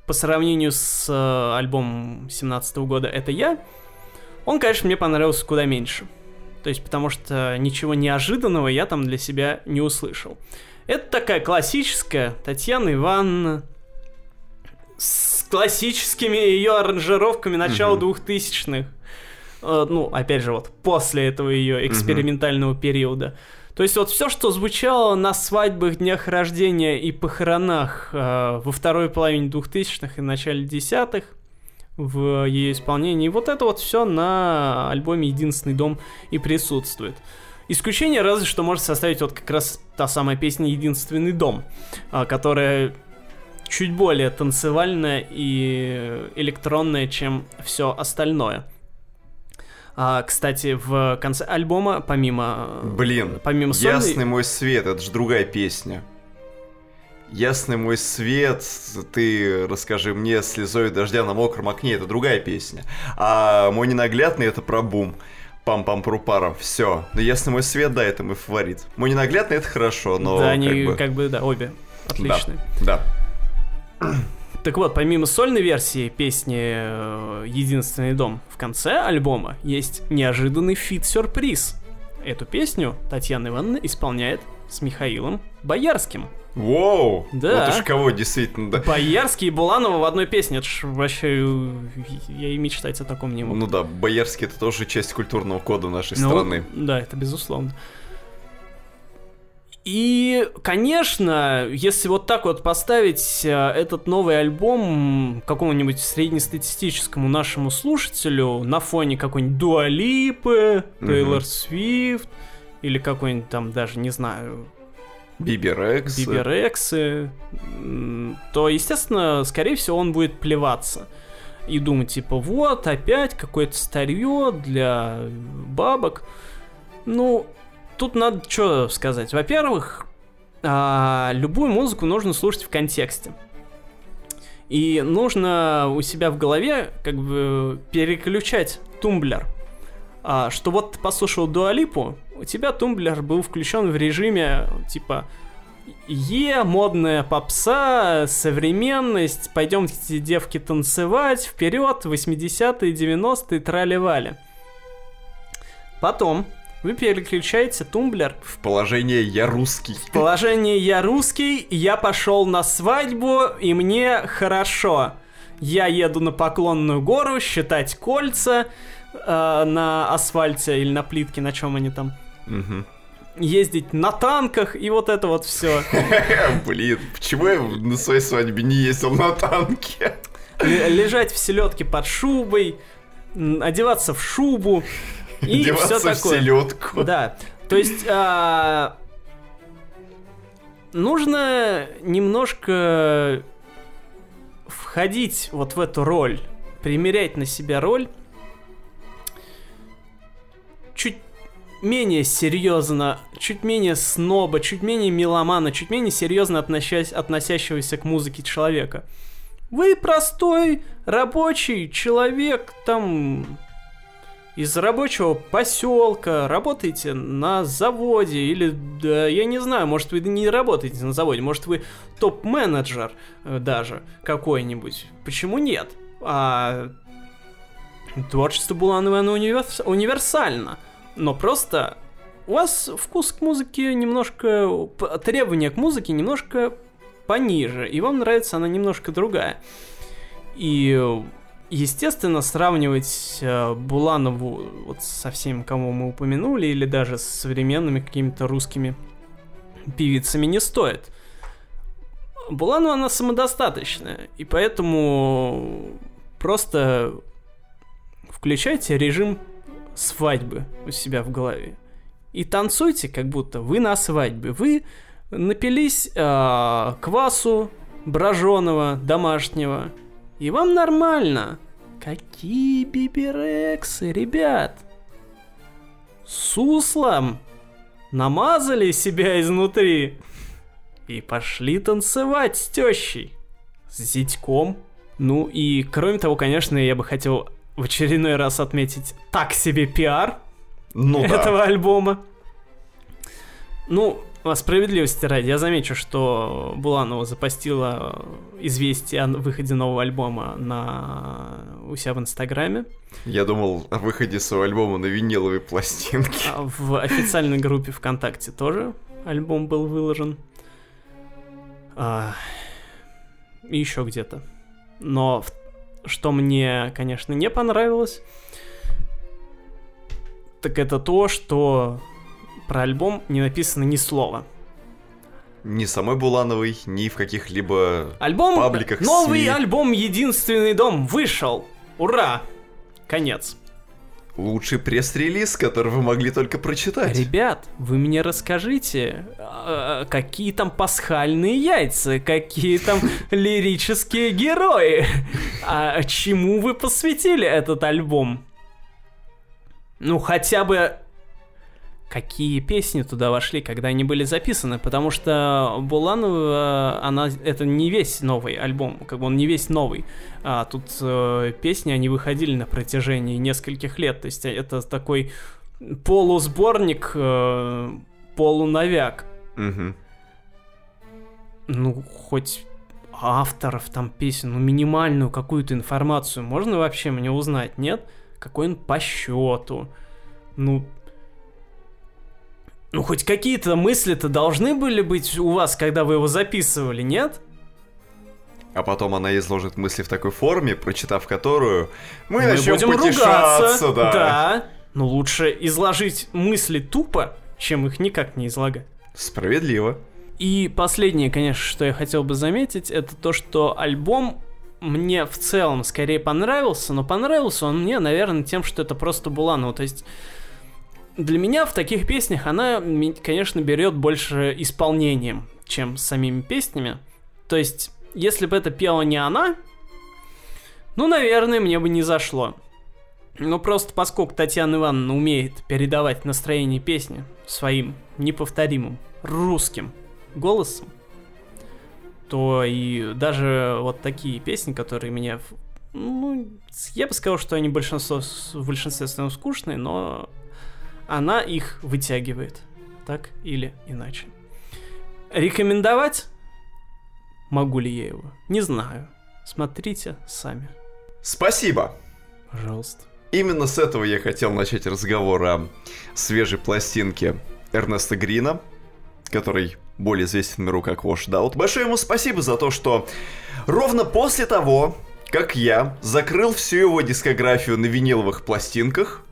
по сравнению с э, альбомом 17 года «Это я», он, конечно, мне понравился куда меньше. То есть, потому что ничего неожиданного я там для себя не услышал. Это такая классическая Татьяна Ивановна с классическими ее аранжировками начала Мгм. 2000-х. Э, ну, опять же, вот после этого ее экспериментального периода. То есть вот все, что звучало на свадьбах, днях рождения и похоронах э, во второй половине 2000-х и начале десятых в ее исполнении, вот это вот все на альбоме «Единственный дом» и присутствует. Исключение разве что может составить вот как раз та самая песня «Единственный дом», а, которая чуть более танцевальная и электронная, чем все остальное. А, кстати, в конце альбома, помимо... Блин, помимо сольной- Ясный мой свет, это же другая песня. Ясный мой свет, ты расскажи мне, слезой дождя на мокром окне, это другая песня. А мой ненаглядный это про бум. пам пам парам все. Но ясный мой свет, да, это мой фаворит. Мой ненаглядный это хорошо, но да, они как бы... как бы, да, обе отличные. Да. Так вот, помимо сольной версии песни э, «Единственный дом» в конце альбома есть неожиданный фит-сюрприз. Эту песню Татьяна Ивановна исполняет с Михаилом Боярским. Воу! Да. Вот уж кого действительно, да. Боярский и Буланова в одной песне. Это ж вообще... э, Я и мечтать о таком не мог. Ну да, Боярский это тоже часть культурного кода нашей Ну, страны. Да, это безусловно. И, конечно, если вот так вот поставить э, этот новый альбом какому-нибудь среднестатистическому нашему слушателю на фоне какой-нибудь Дуалипы. Тейлор Свифт, или какой-нибудь там даже, не знаю, Биберекс. Биберексы, м, то, естественно, скорее всего, он будет плеваться. И думать, типа, вот, опять какое-то старье для бабок. Ну, тут надо что сказать. Во-первых, а, любую музыку нужно слушать в контексте. И нужно у себя в голове как бы переключать тумблер. А, что вот ты послушал Дуалипу, у тебя тумблер был включен в режиме типа Е, модная попса, современность, пойдемте, девки, танцевать, вперед, 80-е, 90-е, трали-вали. Потом вы переключаете тумблер В положение «я русский». в положение «я русский», я пошел на свадьбу, и мне хорошо. Я еду на Поклонную гору считать кольца э, на асфальте или на плитке, на чем они там. Мгм. Ездить на танках и вот это вот все. Блин, почему я на своей свадьбе не ездил на танке? Лежать в селедке под шубой, одеваться в шубу и все в такое. селедку. Да, то есть а, нужно немножко входить вот в эту роль, примерять на себя роль, чуть менее серьезно, чуть менее сноба, чуть менее меломана, чуть менее серьезно относясь, относящегося к музыке человека. Вы простой рабочий человек, там из рабочего поселка, работаете на заводе или, да, я не знаю, может вы не работаете на заводе, может вы топ-менеджер э, даже какой-нибудь. Почему нет? А творчество Булановой, оно универс- универсально, но просто у вас вкус к музыке немножко, требования к музыке немножко пониже, и вам нравится она немножко другая. И Естественно, сравнивать э, Буланову вот со всеми, кого мы упомянули, или даже с современными какими-то русскими певицами не стоит. Буланова, она самодостаточная, и поэтому просто включайте режим свадьбы у себя в голове. И танцуйте, как будто вы на свадьбе. Вы напились э, квасу броженого, домашнего, и вам нормально. Какие биберексы, ребят? Суслом намазали себя изнутри и пошли танцевать с тещей, с зятьком. Ну и кроме того, конечно, я бы хотел в очередной раз отметить так себе пиар Ну да. этого альбома. Ну, справедливости ради, я замечу, что Буланова запостила известие о выходе нового альбома на... у себя в Инстаграме. Я думал о выходе своего альбома на виниловой пластинке. А в официальной группе ВКонтакте тоже альбом был выложен. А, и еще где-то. Но что мне, конечно, не понравилось, так это то, что про альбом не написано ни слова. Ни самой Булановой, ни в каких-либо... Альбом, пабликах, новый СМИ. альбом «Единственный дом» вышел. Ура! Конец. Лучший пресс-релиз, который вы могли только прочитать. Ребят, вы мне расскажите, а, какие там пасхальные яйца, какие там лирические герои, а чему вы посвятили этот альбом? Ну, хотя бы какие песни туда вошли, когда они были записаны, потому что Буланова, она, это не весь новый альбом, как бы он не весь новый, а тут э, песни, они выходили на протяжении нескольких лет, то есть это такой полусборник, э, полуновяк. Мгм. Ну, хоть авторов там песен, ну, минимальную какую-то информацию можно вообще мне узнать, нет? Какой он по счету? Ну, ну, хоть какие-то мысли-то должны были быть у вас, когда вы его записывали, нет? А потом она изложит мысли в такой форме, прочитав которую мы, Мы начнем будем потешаться, ругаться, да. да. Но лучше изложить мысли тупо, чем их никак не излагать. Справедливо. И последнее, конечно, что я хотел бы заметить, это то, что альбом мне в целом скорее понравился, но понравился он мне, наверное, тем, что это просто Буланова. То есть для меня в таких песнях она, конечно, берет больше исполнением, чем самими песнями. То есть, если бы это пела не она, ну, наверное, мне бы не зашло. Ну, просто поскольку Татьяна Ивановна умеет передавать настроение песни своим неповторимым русским голосом, то и даже вот такие песни, которые меня... Ну, я бы сказал, что они большинство, в большинстве своем скучные, но она их вытягивает. Так или иначе. Рекомендовать? Могу ли я его? Не знаю. Смотрите сами. Спасибо. Пожалуйста. Именно с этого я хотел начать разговор о свежей пластинке Эрнеста Грина, который более известен миру как Washed Out. Большое ему спасибо за то, что ровно после того, как я закрыл всю его дискографию на виниловых пластинках,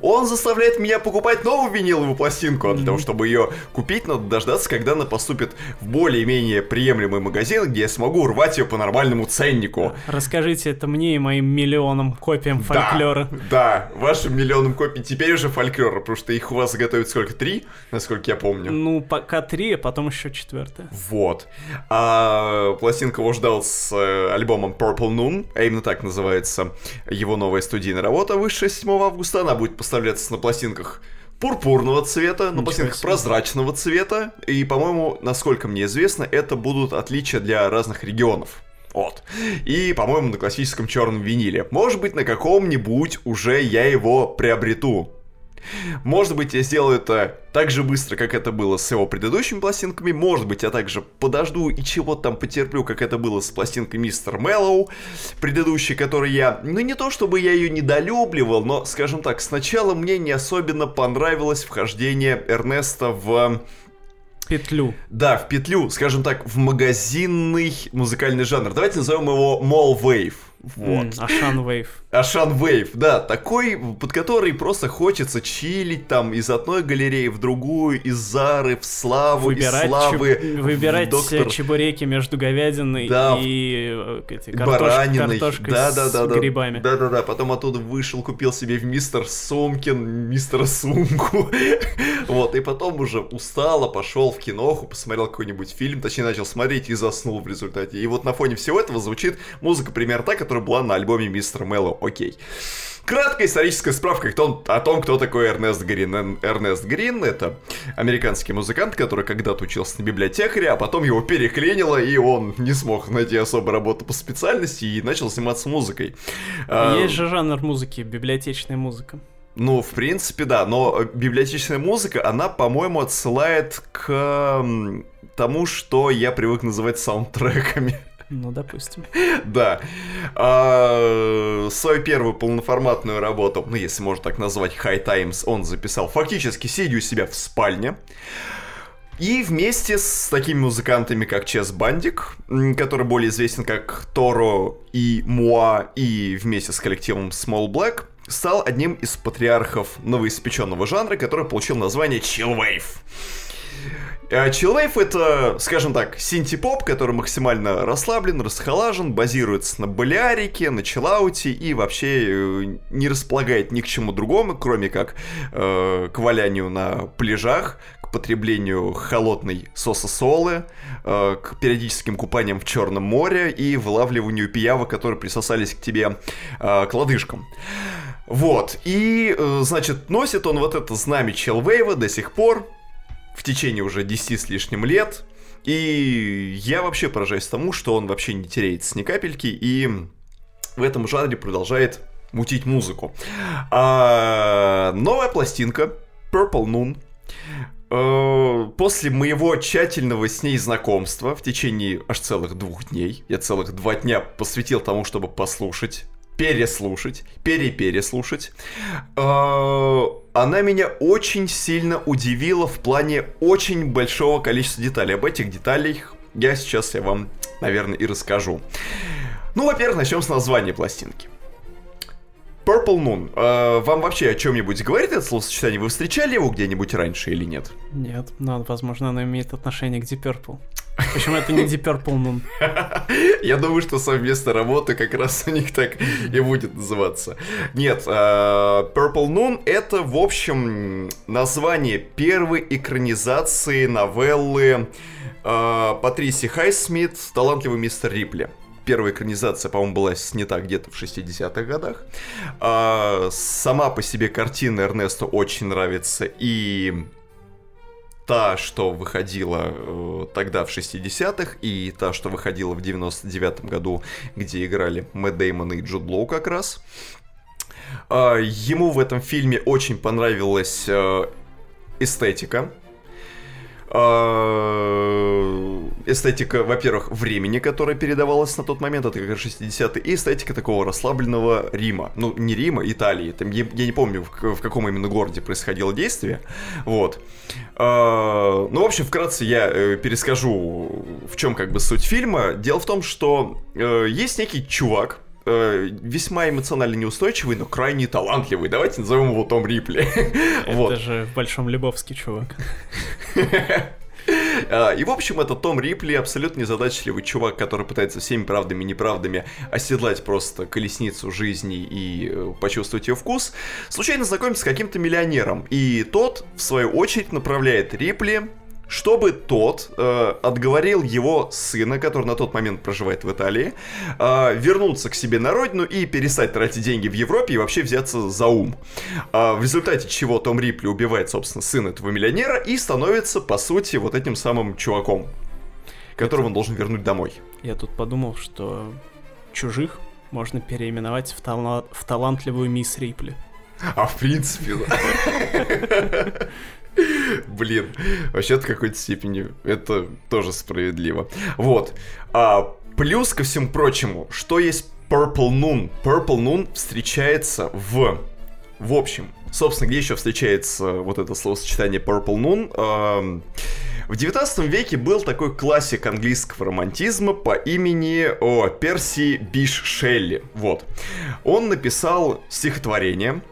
он заставляет меня покупать новую виниловую пластинку, а для того, чтобы ее купить, надо дождаться, когда она поступит в более-менее приемлемый магазин, где я смогу урвать ее по нормальному ценнику. Расскажите это мне и моим миллионам копиям фольклора. Да, да, вашим миллионам копий теперь уже фольклора, потому что их у вас готовят сколько? Три, насколько я помню. Ну, пока три, а потом еще четвертая. Вот. А пластинка его ждал с э, альбомом Purple Noon, а именно так называется его новая студийная работа, вышедшая 7 августа. Она будет поставляться на пластинках пурпурного цвета, на пластинках прозрачного цвета. И, по-моему, насколько мне известно, это будут отличия для разных регионов. Вот. И, по-моему, на классическом черном виниле. Может быть, на каком-нибудь уже я его приобрету. Может быть, я сделаю это так же быстро, как это было с его предыдущими пластинками. Может быть, я также подожду и чего-то там потерплю, как это было с пластинкой Мистер Мэллоу, предыдущей, которой я... Ну, не то чтобы я ее недолюбливал, но, скажем так, сначала мне не особенно понравилось вхождение Эрнеста в петлю. Да, в петлю, скажем так, в магазинный музыкальный жанр. Давайте назовем его Mall Wave. Вот. Ашан Вейв. Ашан Вейв, да, такой, под который просто хочется чилить там из одной галереи в другую, из Зары в Славу, выбирать из Славы чеб... Выбирать доктор... чебуреки между говядиной да, и э, эти, картош... бараниной. картошкой да, да, да, с да, грибами. Да-да-да, потом оттуда вышел, купил себе в Мистер Сумкин, Мистера Сумку. вот, и потом уже устало пошел в киноху, посмотрел какой-нибудь фильм, точнее начал смотреть и заснул в результате. И вот на фоне всего этого звучит музыка примерно так, которая была на альбоме Мистер Мэллоу. Окей. Краткая историческая справка о том, кто такой Эрнест Грин. Эрнест Грин — это американский музыкант, который когда-то учился на библиотекаре, а потом его переклинило, и он не смог найти особо работу по специальности и начал заниматься музыкой. А, Есть же жанр музыки, библиотечная музыка. Ну, в принципе, да, но библиотечная музыка, она, по-моему, отсылает к тому, что я привык называть саундтреками. Ну, допустим. Да. А, свою первую полноформатную работу, ну, если можно так назвать, High Times, он записал фактически сидя у себя в спальне. И вместе с такими музыкантами, как Чес Бандик, который более известен как Торо и Муа, и вместе с коллективом Small Black, стал одним из патриархов новоиспеченного жанра, который получил название Chill Wave. Chillwave это, скажем так, синти-поп, который максимально расслаблен, расхолажен, базируется на болярике, на чиллауте и вообще э, не располагает ни к чему другому, кроме как э, к валянию на пляжах, к потреблению холодной соса-солы, э, к периодическим купаниям в Черном море и вылавливанию пиявы, которые присосались к тебе э, к лодыжкам. Вот, и, э, значит, носит он вот это знамя Челвейва до сих пор, в течение уже 10 с лишним лет. И я вообще поражаюсь тому, что он вообще не теряется ни капельки и в этом жанре продолжает мутить музыку. А, новая пластинка Purple Noon э, после моего тщательного с ней знакомства в течение аж целых двух дней, я целых два дня посвятил тому, чтобы послушать переслушать, перепереслушать. Э, она меня очень сильно удивила в плане очень большого количества деталей. Об этих деталях я сейчас я вам, наверное, и расскажу. Ну, во-первых, начнем с названия пластинки. Purple Moon. Э, вам вообще о чем-нибудь говорит это словосочетание? Вы встречали его где-нибудь раньше или нет? Нет, но, возможно, оно имеет отношение к Deep Purple. Почему это не Deep Purple Moon? Я думаю, что совместная работа как раз у них так и будет называться. Нет, uh, Purple Moon это, в общем, название первой экранизации новеллы uh, Патриси Хайсмит «Талантливый мистер Рипли». Первая экранизация, по-моему, была снята где-то в 60-х годах. А, сама по себе картина Эрнесту очень нравится, и та, что выходила э, тогда в 60-х, и та, что выходила в 99-м году, где играли Мэтт Деймон и Джуд Лоу как раз. А, ему в этом фильме очень понравилась э, эстетика. А, эстетика, во-первых, времени, которая передавалась на тот момент, это как раз 60-е, и эстетика такого расслабленного Рима. Ну, не Рима, Италии. Там, я, я не помню, в, в каком именно городе происходило действие. Вот. А, ну, в общем, вкратце я э, перескажу, в чем как бы суть фильма. Дело в том, что э, есть некий чувак, э, весьма эмоционально неустойчивый, но крайне талантливый. Давайте назовем его Том Рипли. Это вот. же в Большом Любовский чувак. А, и, в общем, это Том Рипли, абсолютно незадачливый чувак, который пытается всеми правдами и неправдами оседлать просто колесницу жизни и э, почувствовать ее вкус, случайно знакомится с каким-то миллионером. И тот, в свою очередь, направляет Рипли чтобы тот э, отговорил его сына, который на тот момент проживает в Италии, э, вернуться к себе на родину и перестать тратить деньги в Европе и вообще взяться за ум. Э, в результате чего Том Рипли убивает, собственно, сына этого миллионера и становится, по сути, вот этим самым чуваком, которого он должен вернуть домой. Я тут подумал, что чужих можно переименовать в, тала- в талантливую мисс Рипли. А в принципе, да. Блин, вообще-то в какой-то степени это тоже справедливо. Вот. А, плюс ко всему прочему, что есть Purple Noon? Purple Noon встречается в... В общем, собственно, где еще встречается вот это словосочетание Purple Noon? В 19 веке был такой классик английского романтизма по имени о, Перси Биш Шелли. Вот. Он написал стихотворение,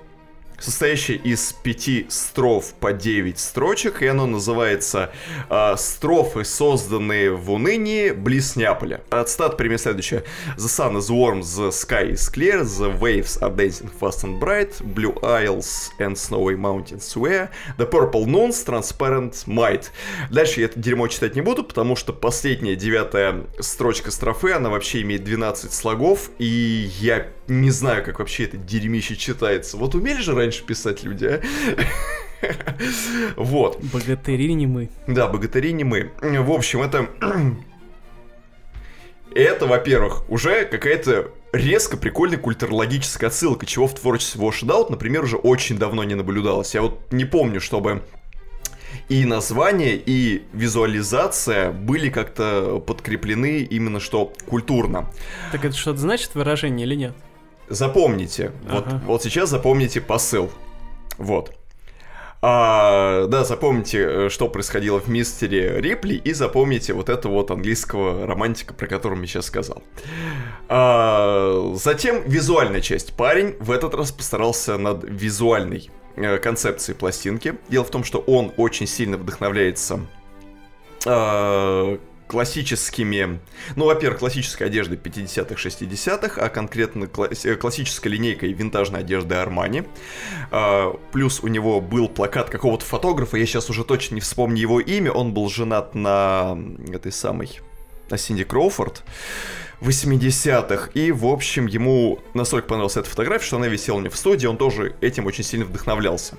состоящее из пяти строф по 9 строчек, и оно называется э, «Строфы, созданные в унынии близ Неаполя». От стат пример следующее. «The sun is warm, the sky is clear, the waves are dancing fast and bright, blue isles and snowy mountains swear, the purple noon's transparent might». Дальше я это дерьмо читать не буду, потому что последняя девятая строчка строфы, она вообще имеет 12 слогов, и я не знаю, как вообще это дерьмище читается. Вот умели же раньше писать люди, а? Вот. Богатыри не мы. Да, богатыри не мы. В общем, это... Это, во-первых, уже какая-то резко прикольная культурологическая отсылка, чего в творчестве Wash It например, уже очень давно не наблюдалось. Я вот не помню, чтобы и название, и визуализация были как-то подкреплены именно что культурно. Так это что-то значит выражение или нет? Запомните, ага. вот, вот сейчас запомните посыл. Вот. А, да, запомните, э, что происходило в мистере Рипли, и запомните вот это вот английского романтика, про которого я сейчас сказал. А, затем визуальная часть. Парень в этот раз постарался над визуальной э, концепцией пластинки. Дело в том, что он очень сильно вдохновляется э, классическими, ну, во-первых, классической одеждой 50-х, 60-х, а конкретно э, классической линейкой винтажной одежды Armani. А, плюс у него был плакат какого-то фотографа, я сейчас уже точно не вспомню его имя, он был женат на этой самой, на Синди Кроуфорд. 80-х. И, в общем, ему настолько понравилась эта фотография, что она висела у него в студии, он тоже этим очень сильно вдохновлялся.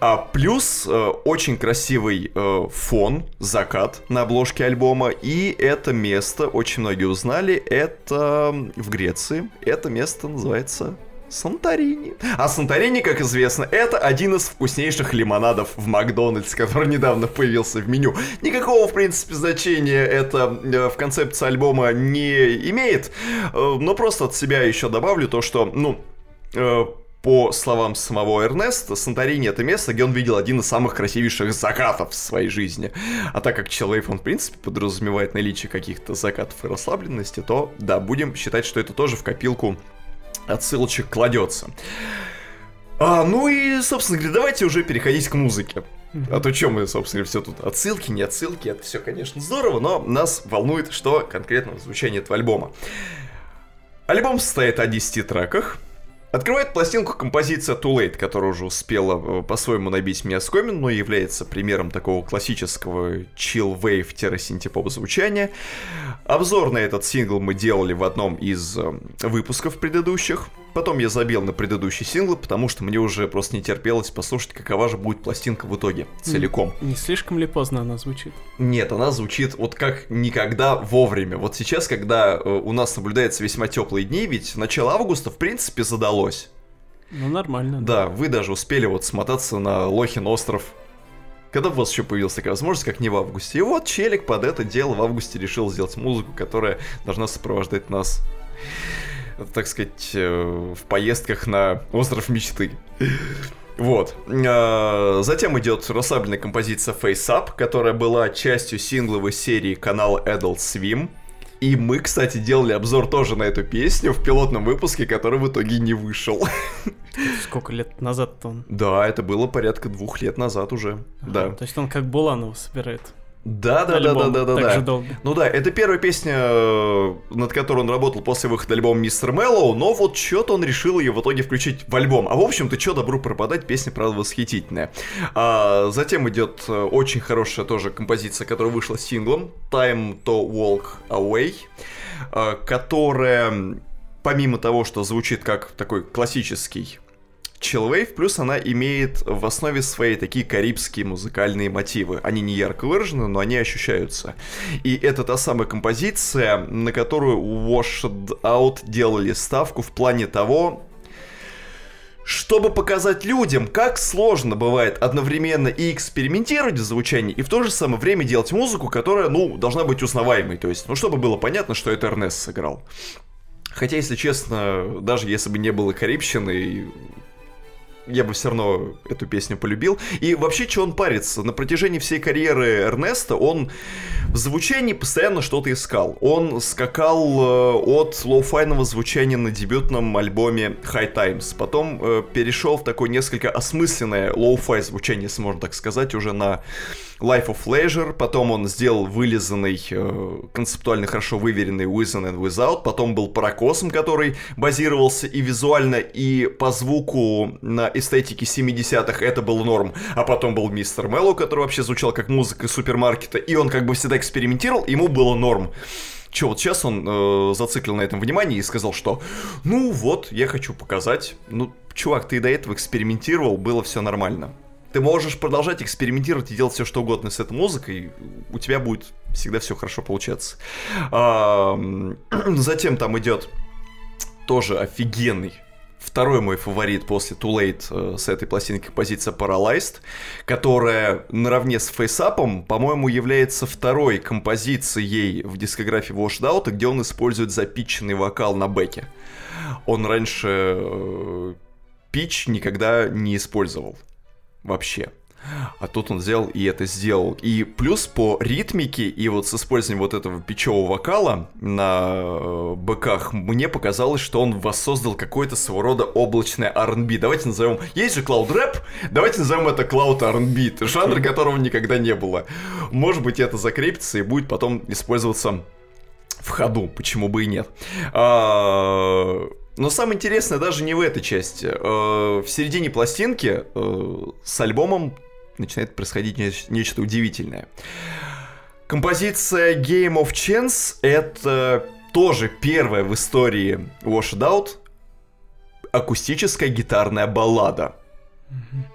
А, плюс э, очень красивый э, фон, закат на обложке альбома, и это место, очень многие узнали, это в Греции. Это место называется Санторини. А Санторини, как известно, это один из вкуснейших лимонадов в Макдональдс, который недавно появился в меню. Никакого, в принципе, значения это э, в концепции альбома не имеет, э, но просто от себя еще добавлю то, что, ну, э, по словам самого Эрнеста, Санторини это место, где он видел один из самых красивейших закатов в своей жизни. А так как человек, он, в принципе, подразумевает наличие каких-то закатов и расслабленности, то, да, будем считать, что это тоже в копилку отсылочек кладется. А, ну и, собственно говоря, давайте уже переходить к музыке. А то чем мы, собственно, все тут отсылки, не отсылки, это все, конечно, здорово, но нас волнует, что конкретно в звучании этого альбома. Альбом состоит о 10 треках, Открывает пластинку композиция Too Late, которая уже успела э, по-своему набить меня скомин, но является примером такого классического chill wave-синтепоп звучания. Обзор на этот сингл мы делали в одном из э, выпусков предыдущих. Потом я забил на предыдущий сингл, потому что мне уже просто не терпелось послушать, какова же будет пластинка в итоге целиком. Не слишком ли поздно она звучит? Нет, она звучит вот как никогда вовремя. Вот сейчас, когда э, у нас наблюдается весьма теплые дни, ведь начало августа в принципе задалось. Ну, нормально. Да, вы даже успели вот смотаться на Лохин остров. Когда у вас еще появилась такая возможность, как не в августе? И вот Челик под это дело в августе решил сделать музыку, которая должна сопровождать нас так сказать, э, в поездках на остров мечты. Вот. А, затем идет расслабленная композиция Face Up, которая была частью сингловой серии канала Adult Swim. И мы, кстати, делали обзор тоже на эту песню в пилотном выпуске, который в итоге не вышел. Сколько лет назад-то он? Да, это было порядка двух лет назад уже. Ага, да. То есть он как Буланова собирает. Да, да, да, да, да, да, да. Долго. Ну да, это первая песня, э, над которой он работал после выхода альбома Мистер Меллоу, но вот что-то он решил ее в итоге включить в альбом. А в общем-то, что добру пропадать, песня, правда, восхитительная. А, затем идет э, очень хорошая тоже композиция, которая вышла синглом Time to Walk Away, э, которая помимо того, что звучит как такой классический Chillwave, плюс она имеет в основе своей такие карибские музыкальные мотивы. Они не ярко выражены, но они ощущаются. И это та самая композиция, на которую Washed Out делали ставку в плане того, чтобы показать людям, как сложно бывает одновременно и экспериментировать в звучании, и в то же самое время делать музыку, которая, ну, должна быть узнаваемой. То есть, ну, чтобы было понятно, что это Эрнест сыграл. Хотя, если честно, даже если бы не было Карибщины, я бы все равно эту песню полюбил. И вообще, что он парится? На протяжении всей карьеры Эрнеста он в звучании постоянно что-то искал. Он скакал э, от лоу-файного звучания на дебютном альбоме High Times. Потом э, перешел в такое несколько осмысленное lo-fi звучание, если можно так сказать, уже на Life of Leisure, потом он сделал вылизанный, э, концептуально хорошо выверенный With and Without, потом был Паракосм, который базировался и визуально, и по звуку на эстетике 70-х, это был норм, а потом был Мистер Меллоу, который вообще звучал как музыка из супермаркета, и он как бы всегда экспериментировал, ему было норм. Че, вот сейчас он э, зациклил на этом внимание и сказал, что ну вот, я хочу показать. Ну, чувак, ты до этого экспериментировал, было все нормально. Ты можешь продолжать экспериментировать и делать все, что угодно с этой музыкой, у тебя будет всегда все хорошо получаться. А, затем там идет тоже офигенный второй мой фаворит после Too Late э, с этой пластинки композиция Paralyzed, которая наравне с фейсапом, по-моему, является второй композицией в дискографии Washed Out, где он использует запиченный вокал на бэке. Он раньше э, пич никогда не использовал вообще. А тут он взял и это сделал. И плюс по ритмике и вот с использованием вот этого печевого вокала на э, быках, мне показалось, что он воссоздал какое-то своего рода облачное R&B. Давайте назовем... Есть же клауд рэп, давайте назовем это клауд R&B, жанр которого никогда не было. Может быть, это закрепится и будет потом использоваться в ходу, почему бы и нет. А, но самое интересное даже не в этой части. Э, в середине пластинки э, с альбомом начинает происходить нечто удивительное. Композиция Game of Chance это тоже первая в истории Washed Out акустическая гитарная баллада. Mm-hmm.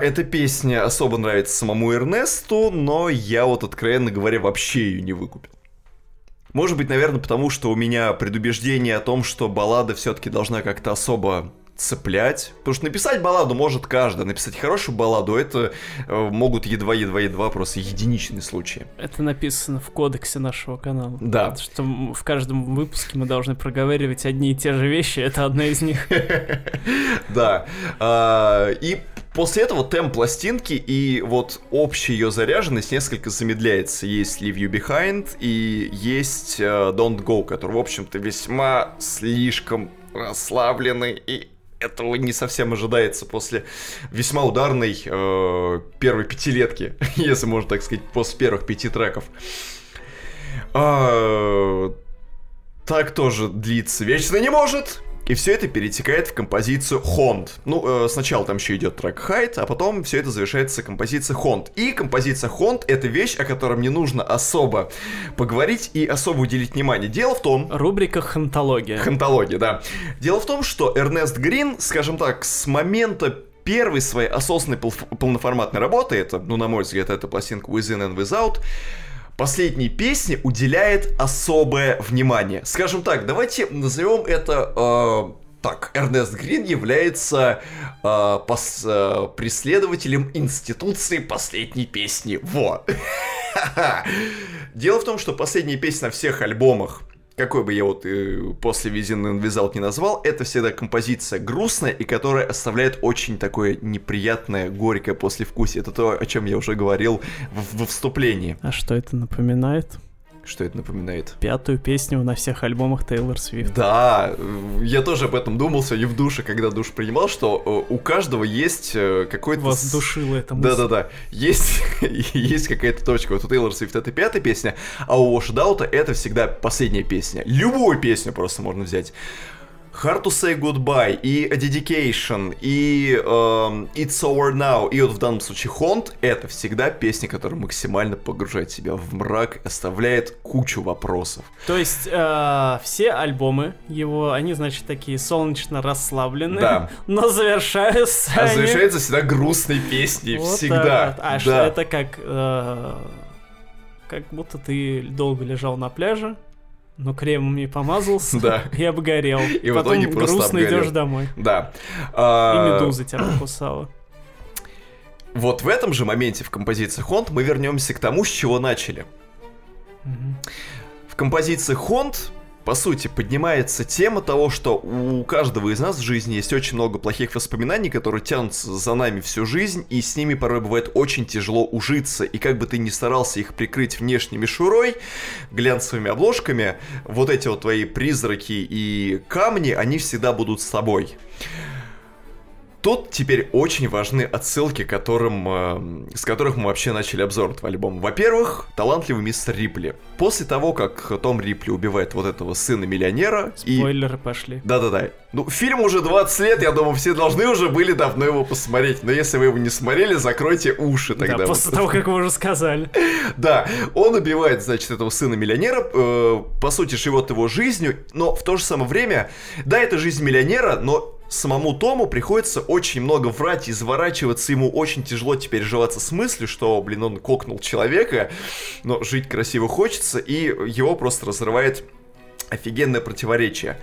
Эта песня особо нравится самому Эрнесту, но я вот, откровенно говоря, вообще ее не выкупил. Может быть, наверное, потому что у меня предубеждение о том, что баллада все-таки должна как-то особо цеплять. Потому что написать балладу может каждый. Написать хорошую балладу это э, могут едва-едва-едва просто единичные случаи. Это написано в кодексе нашего канала. Да. Что в каждом выпуске мы должны проговаривать одни и те же вещи. Это одна из них. Да. А, и После этого темп пластинки и вот общая ее заряженность несколько замедляется. Есть Leave You Behind и есть uh, Don't Go, который, в общем-то, весьма слишком расслабленный и этого не совсем ожидается после весьма ударной э, первой пятилетки, если можно так сказать, после первых пяти треков. А, так тоже длиться вечно не может. И все это перетекает в композицию Хонд. Ну, э, сначала там еще идет трек Хайт, а потом все это завершается композицией Хонд. И композиция Хонд это вещь, о которой мне нужно особо поговорить и особо уделить внимание. Дело в том... Рубрика «Хантология». Хантология, да. Дело в том, что Эрнест Грин, скажем так, с момента первой своей осознанной полноформатной работы, это, ну, на мой взгляд, это пластинка Within and Without, последней песне уделяет особое внимание. Скажем так, давайте назовем это... Э, так, Эрнест Грин является э, пос, э, преследователем институции последней песни. Во! Дело в том, что последняя песня на всех альбомах какой бы я вот э, после Визин Without не назвал, это всегда композиция грустная и которая оставляет очень такое неприятное, горькое послевкусие. Это то, о чем я уже говорил в, в вступлении. А что это напоминает? Что это напоминает? Пятую песню на всех альбомах Тейлор Свифт. Да, я тоже об этом думал сегодня в душе, когда душ принимал, что э, у каждого есть э, какой-то... Вас душило это мысль. Да-да-да. Есть, есть какая-то точка. Вот у Тейлор Свифт это пятая песня, а у Wash это всегда последняя песня. Любую песню просто можно взять. Hard to Say Goodbye, и A Dedication, и um, It's Over Now, и вот в данном случае Haunt, это всегда песни, которая максимально погружает себя в мрак, оставляет кучу вопросов. То есть э, все альбомы его, они, значит, такие солнечно расслабленные, да. но завершаются А они... завершаются всегда грустной песней, вот всегда. Вот. А да. что это как... Э, как будто ты долго лежал на пляже, но кремом не помазался да. и обгорел. И Потом в итоге грустно обгорел. идешь домой. Да. А... И медуза тебя покусала. Вот в этом же моменте в композиции Хонд мы вернемся к тому, с чего начали. Угу. В композиции Хонд по сути, поднимается тема того, что у каждого из нас в жизни есть очень много плохих воспоминаний, которые тянутся за нами всю жизнь, и с ними порой бывает очень тяжело ужиться. И как бы ты ни старался их прикрыть внешней мишурой, глянцевыми обложками, вот эти вот твои призраки и камни, они всегда будут с тобой. Тут теперь очень важны отсылки, которым, э, с которых мы вообще начали обзор этого альбома. Во-первых, талантливый мистер Рипли. После того, как Том Рипли убивает вот этого сына миллионера... Спойлеры и... пошли. Да-да-да. Ну, фильм уже 20 лет, я думаю, все должны уже были давно его посмотреть. Но если вы его не смотрели, закройте уши тогда. Да, после того, как вы уже сказали. Да, он убивает, значит, этого сына миллионера, э, по сути, живет его жизнью, но в то же самое время, да, это жизнь миллионера, но самому Тому приходится очень много врать и заворачиваться, ему очень тяжело теперь живаться с мыслью, что, блин, он кокнул человека, но жить красиво хочется, и его просто разрывает офигенное противоречие.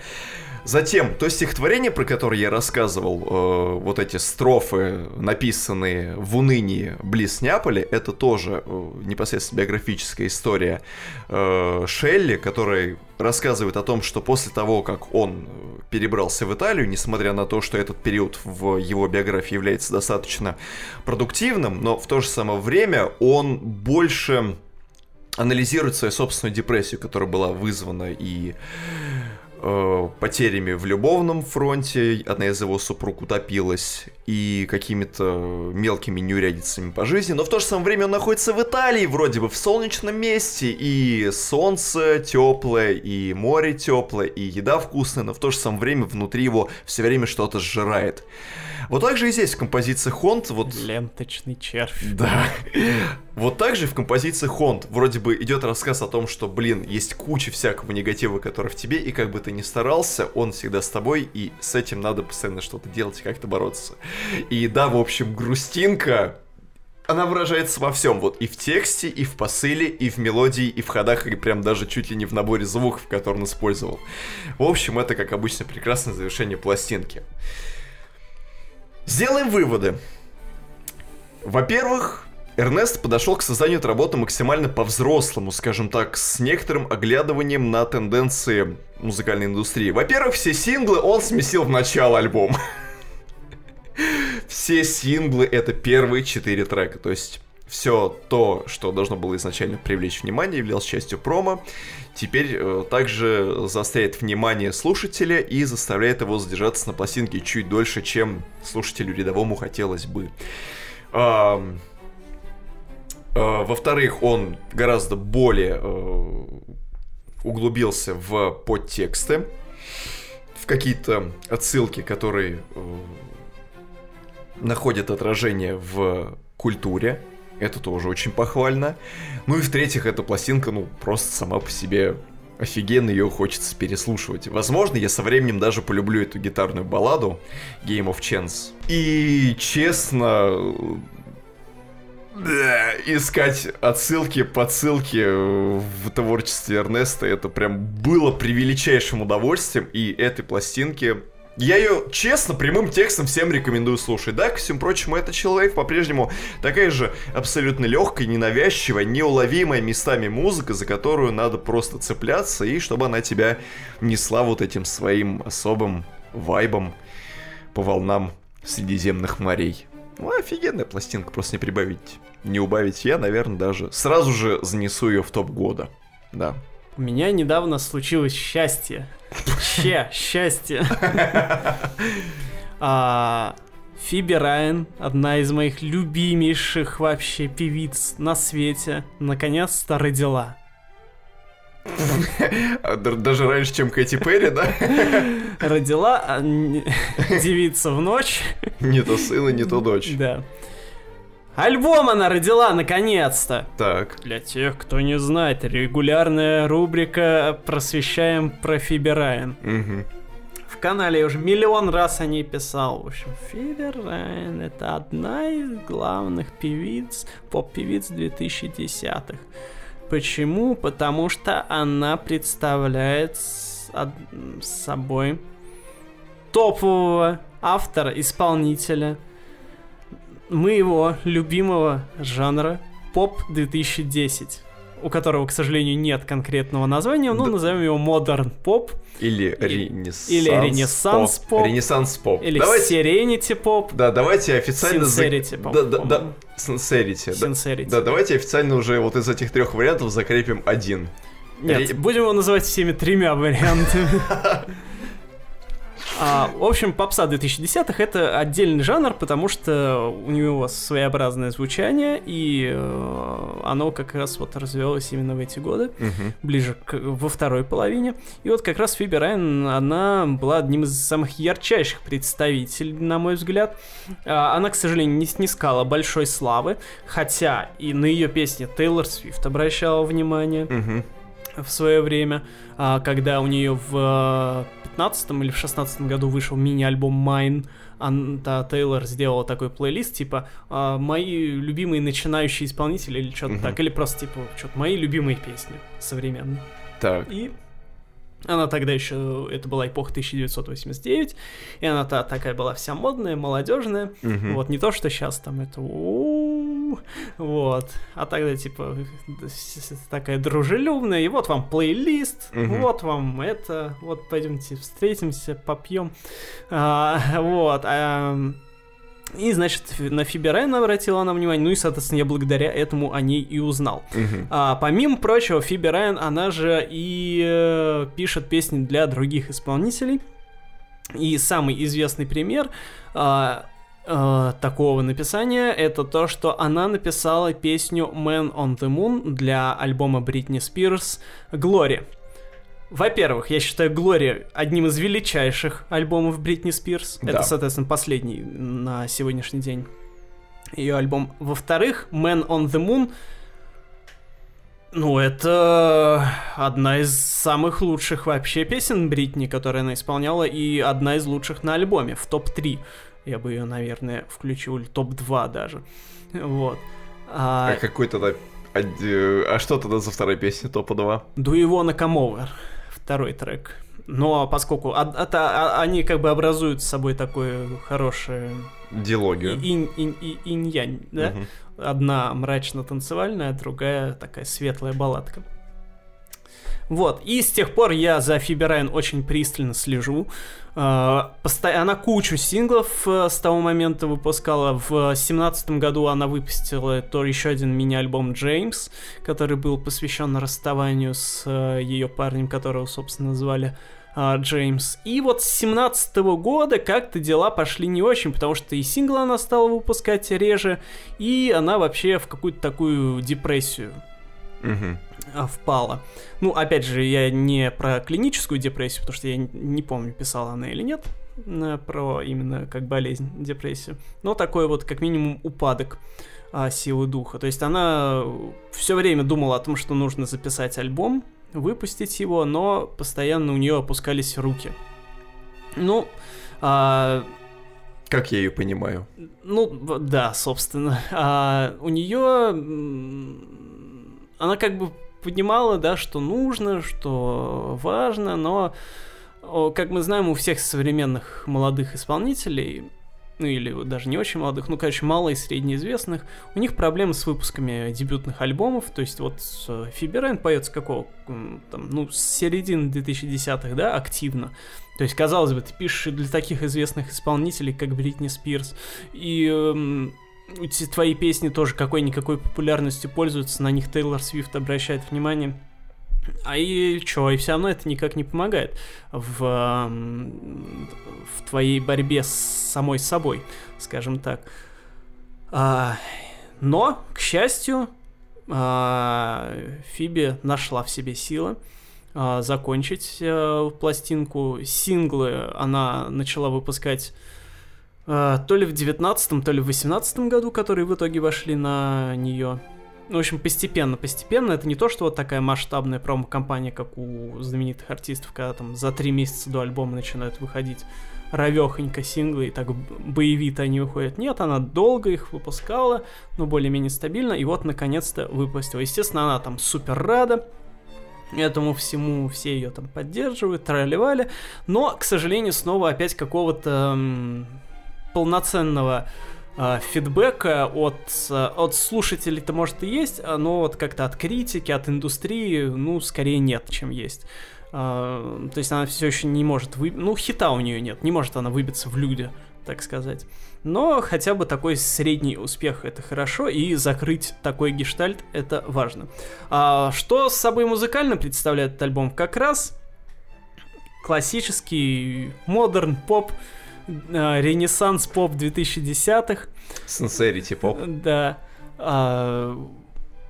Затем, то стихотворение, про которое я рассказывал, э, вот эти строфы, написанные в унынии близ Неаполя, это тоже э, непосредственно биографическая история э, Шелли, который рассказывает о том, что после того, как он перебрался в Италию, несмотря на то, что этот период в его биографии является достаточно продуктивным, но в то же самое время он больше анализирует свою собственную депрессию, которая была вызвана и э, потерями в любовном фронте, одна из его супруг утопилась, и какими-то мелкими неурядицами по жизни, но в то же самое время он находится в Италии, вроде бы в солнечном месте, и солнце теплое, и море теплое, и еда вкусная, но в то же самое время внутри его все время что-то сжирает. Вот так же и здесь в композиции Хонд вот... Ленточный червь. Да. Вот так же в композиции Хонд вроде бы идет рассказ о том, что, блин, есть куча всякого негатива, который в тебе, и как бы ты ни старался, он всегда с тобой, и с этим надо постоянно что-то делать и как-то бороться. И да, в общем, грустинка, она выражается во всем, вот и в тексте, и в посыле, и в мелодии, и в ходах, и прям даже чуть ли не в наборе звуков, который он использовал. В общем, это, как обычно, прекрасное завершение пластинки. Сделаем выводы. Во-первых, Эрнест подошел к созданию работы максимально по-взрослому, скажем так, с некоторым оглядыванием на тенденции музыкальной индустрии. Во-первых, все синглы он смесил в начало альбома. Все синглы это первые четыре трека, то есть все то, что должно было изначально привлечь внимание, являлось частью промо, теперь э, также заостряет внимание слушателя и заставляет его задержаться на пластинке чуть дольше, чем слушателю рядовому хотелось бы. А, во-вторых, он гораздо более э, углубился в подтексты. в какие-то отсылки, которые э, находят отражение в культуре. Это тоже очень похвально. Ну и в-третьих, эта пластинка, ну, просто сама по себе офигенно, ее хочется переслушивать. Возможно, я со временем даже полюблю эту гитарную балладу Game of Chance. И, честно, да, искать отсылки, подсылки в творчестве Эрнеста, это прям было превеличайшим удовольствием, и этой пластинки я ее, честно, прямым текстом всем рекомендую слушать. Да, ко всему прочему, это человек по-прежнему такая же абсолютно легкая, ненавязчивая, неуловимая местами музыка, за которую надо просто цепляться, и чтобы она тебя несла вот этим своим особым вайбом по волнам Средиземных морей. Ну, офигенная пластинка, просто не прибавить, не убавить. Я, наверное, даже сразу же занесу ее в топ года. Да. У меня недавно случилось счастье. Че, счастье. А, Фиби Райан, одна из моих любимейших вообще певиц на свете, наконец-то родила. Даже раньше, чем Кэти Перри, да? Родила а, девица в ночь. Не то сына, не то дочь. Да. Альбом она родила, наконец-то! Так. Для тех, кто не знает, регулярная рубрика «Просвещаем про Фиби Райан». Угу. В канале я уже миллион раз о ней писал. В общем, Райан — это одна из главных певиц, поп-певиц 2010-х. Почему? Потому что она представляет с, од... собой топового автора, исполнителя — моего любимого жанра поп 2010 у которого, к сожалению, нет конкретного названия, но да. назовем его модерн поп. Или ренессанс Или ренессанс поп. Ренессанс поп. Или давайте... серенити поп. Да, давайте официально... Sincerity поп. Да, да, да. Sincerity. Да, да, давайте официально уже вот из этих трех вариантов закрепим один. Нет, Ре... будем его называть всеми тремя вариантами. А, в общем, попса 2010-х это отдельный жанр, потому что у него своеобразное звучание, и э, оно как раз вот развивалось именно в эти годы, угу. ближе к, во второй половине. И вот как раз Фиби Райан, она была одним из самых ярчайших представителей, на мой взгляд. А, она, к сожалению, не снискала большой славы, хотя и на ее песни Тейлор Свифт обращала внимание. Угу в свое время, а, когда у нее в 15 или в 16 году вышел мини-альбом Mine, Анта Тейлор сделала такой плейлист, типа а, мои любимые начинающие исполнители или что-то uh-huh. так, или просто типа что-то мои любимые песни современные. Так. И она тогда еще, это была эпоха 1989, и она та, такая была вся модная, молодежная. Угу. Вот, не то, что сейчас там это вот. А тогда, типа, такая дружелюбная, и вот вам плейлист, угу. вот вам это, вот пойдемте встретимся, попьем. А, вот. А, и, значит, на Фиберен обратила она внимание, ну и, соответственно, я благодаря этому о ней и узнал. Uh-huh. А, помимо прочего, Фиби Райан, она же и э, пишет песни для других исполнителей. И самый известный пример э, э, такого написания это то, что она написала песню Man on the Moon для альбома Бритни Спирс «Glory». Во-первых, я считаю Глори одним из величайших альбомов Бритни Спирс. Да. Это, соответственно, последний на сегодняшний день ее альбом. Во-вторых, Man on the Moon ну, это одна из самых лучших вообще песен Бритни, которые она исполняла, и одна из лучших на альбоме, в топ-3. Я бы ее, наверное, включил, или топ-2 даже. Вот. А, а какой тогда... А, а что тогда за вторая песня топа-2? Do you wanna come over? второй трек. Но поскольку а, это, а, они как бы образуют с собой такое хорошее... Диалогию. Инь, инь, инь, инь-янь, да? Угу. Одна мрачно-танцевальная, другая такая светлая балладка. Вот, и с тех пор я за Фиби очень пристально слежу. Uh, она кучу синглов uh, с того момента выпускала. В семнадцатом году она выпустила то еще один мини-альбом Джеймс, который был посвящен расставанию с uh, ее парнем, которого, собственно, звали Джеймс. И вот с 17 года как-то дела пошли не очень, потому что и сингл она стала выпускать реже, и она вообще в какую-то такую депрессию угу а, впала. Ну, опять же, я не про клиническую депрессию, потому что я не помню, писала она или нет, про именно как болезнь, депрессию. Но такой вот, как минимум, упадок а, силы духа. То есть она все время думала о том, что нужно записать альбом, выпустить его, но постоянно у нее опускались руки. Ну, а... как я ее понимаю? Ну, да, собственно. А, у нее она как бы понимала, да, что нужно, что важно, но, как мы знаем, у всех современных молодых исполнителей ну или даже не очень молодых, ну, короче, мало и среднеизвестных, у них проблемы с выпусками дебютных альбомов, то есть вот Фиби Райн поет с какого, там, ну, с середины 2010-х, да, активно, то есть, казалось бы, ты пишешь для таких известных исполнителей, как Бритни Спирс, и эм, твои песни тоже какой-никакой популярностью пользуются, на них Тейлор Свифт обращает внимание, а и чё, и все равно это никак не помогает в, в твоей борьбе с самой собой, скажем так. А, но, к счастью, а, Фиби нашла в себе силы а, закончить а, пластинку. Синглы она начала выпускать то ли в 19 то ли в 18 году, которые в итоге вошли на нее. Ну, в общем, постепенно, постепенно. Это не то, что вот такая масштабная промо-компания, как у знаменитых артистов, когда там за три месяца до альбома начинают выходить ровехонько синглы, и так боевито они выходят. Нет, она долго их выпускала, но более-менее стабильно, и вот, наконец-то, выпустила. Естественно, она там супер рада, этому всему все ее там поддерживают, тролливали, но, к сожалению, снова опять какого-то полноценного э, фидбэка от, э, от слушателей-то может и есть, но вот как-то от критики, от индустрии, ну, скорее нет, чем есть. То есть она все еще не может вы... Ну, хита у нее нет, не может она выбиться в люди, так сказать. Но хотя бы такой средний успех это хорошо, и закрыть такой гештальт это важно. А что с собой музыкально представляет этот альбом? Как раз классический модерн поп, а, ренессанс поп 2010-х. Sincerity поп. Да. А,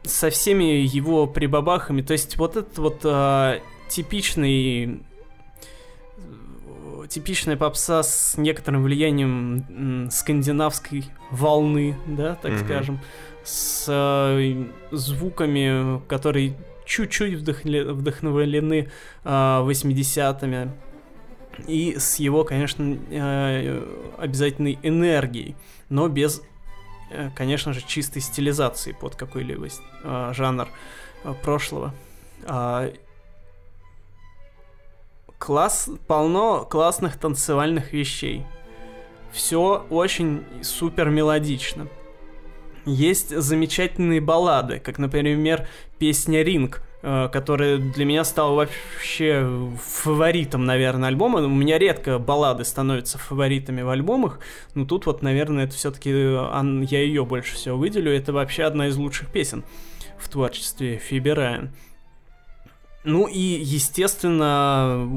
со всеми его прибабахами. То есть вот этот вот а, типичный типичная попса с некоторым влиянием скандинавской волны, да, так mm-hmm. скажем, с э, звуками, которые чуть-чуть вдохли, вдохновлены э, 80-ми, и с его, конечно, э, обязательной энергией, но без, э, конечно же, чистой стилизации под какой-либо э, жанр прошлого. А, класс, полно классных танцевальных вещей. Все очень супер мелодично. Есть замечательные баллады, как, например, песня «Ринг», э, которая для меня стала вообще фаворитом, наверное, альбома. У меня редко баллады становятся фаворитами в альбомах, но тут вот, наверное, это все-таки я ее больше всего выделю. Это вообще одна из лучших песен в творчестве Фиби. Ну и, естественно,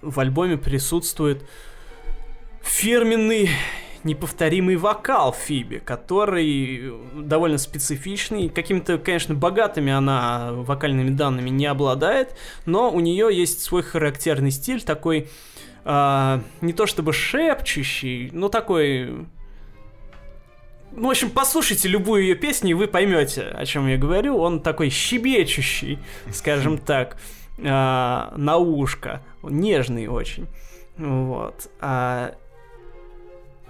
в альбоме присутствует фирменный неповторимый вокал Фиби, который довольно специфичный. Какими-то, конечно, богатыми она вокальными данными не обладает, но у нее есть свой характерный стиль, такой э, не то чтобы шепчущий, но такой ну, в общем, послушайте любую ее песню, и вы поймете, о чем я говорю. Он такой щебечущий, скажем так, э, на ушко. нежный очень. Вот. А...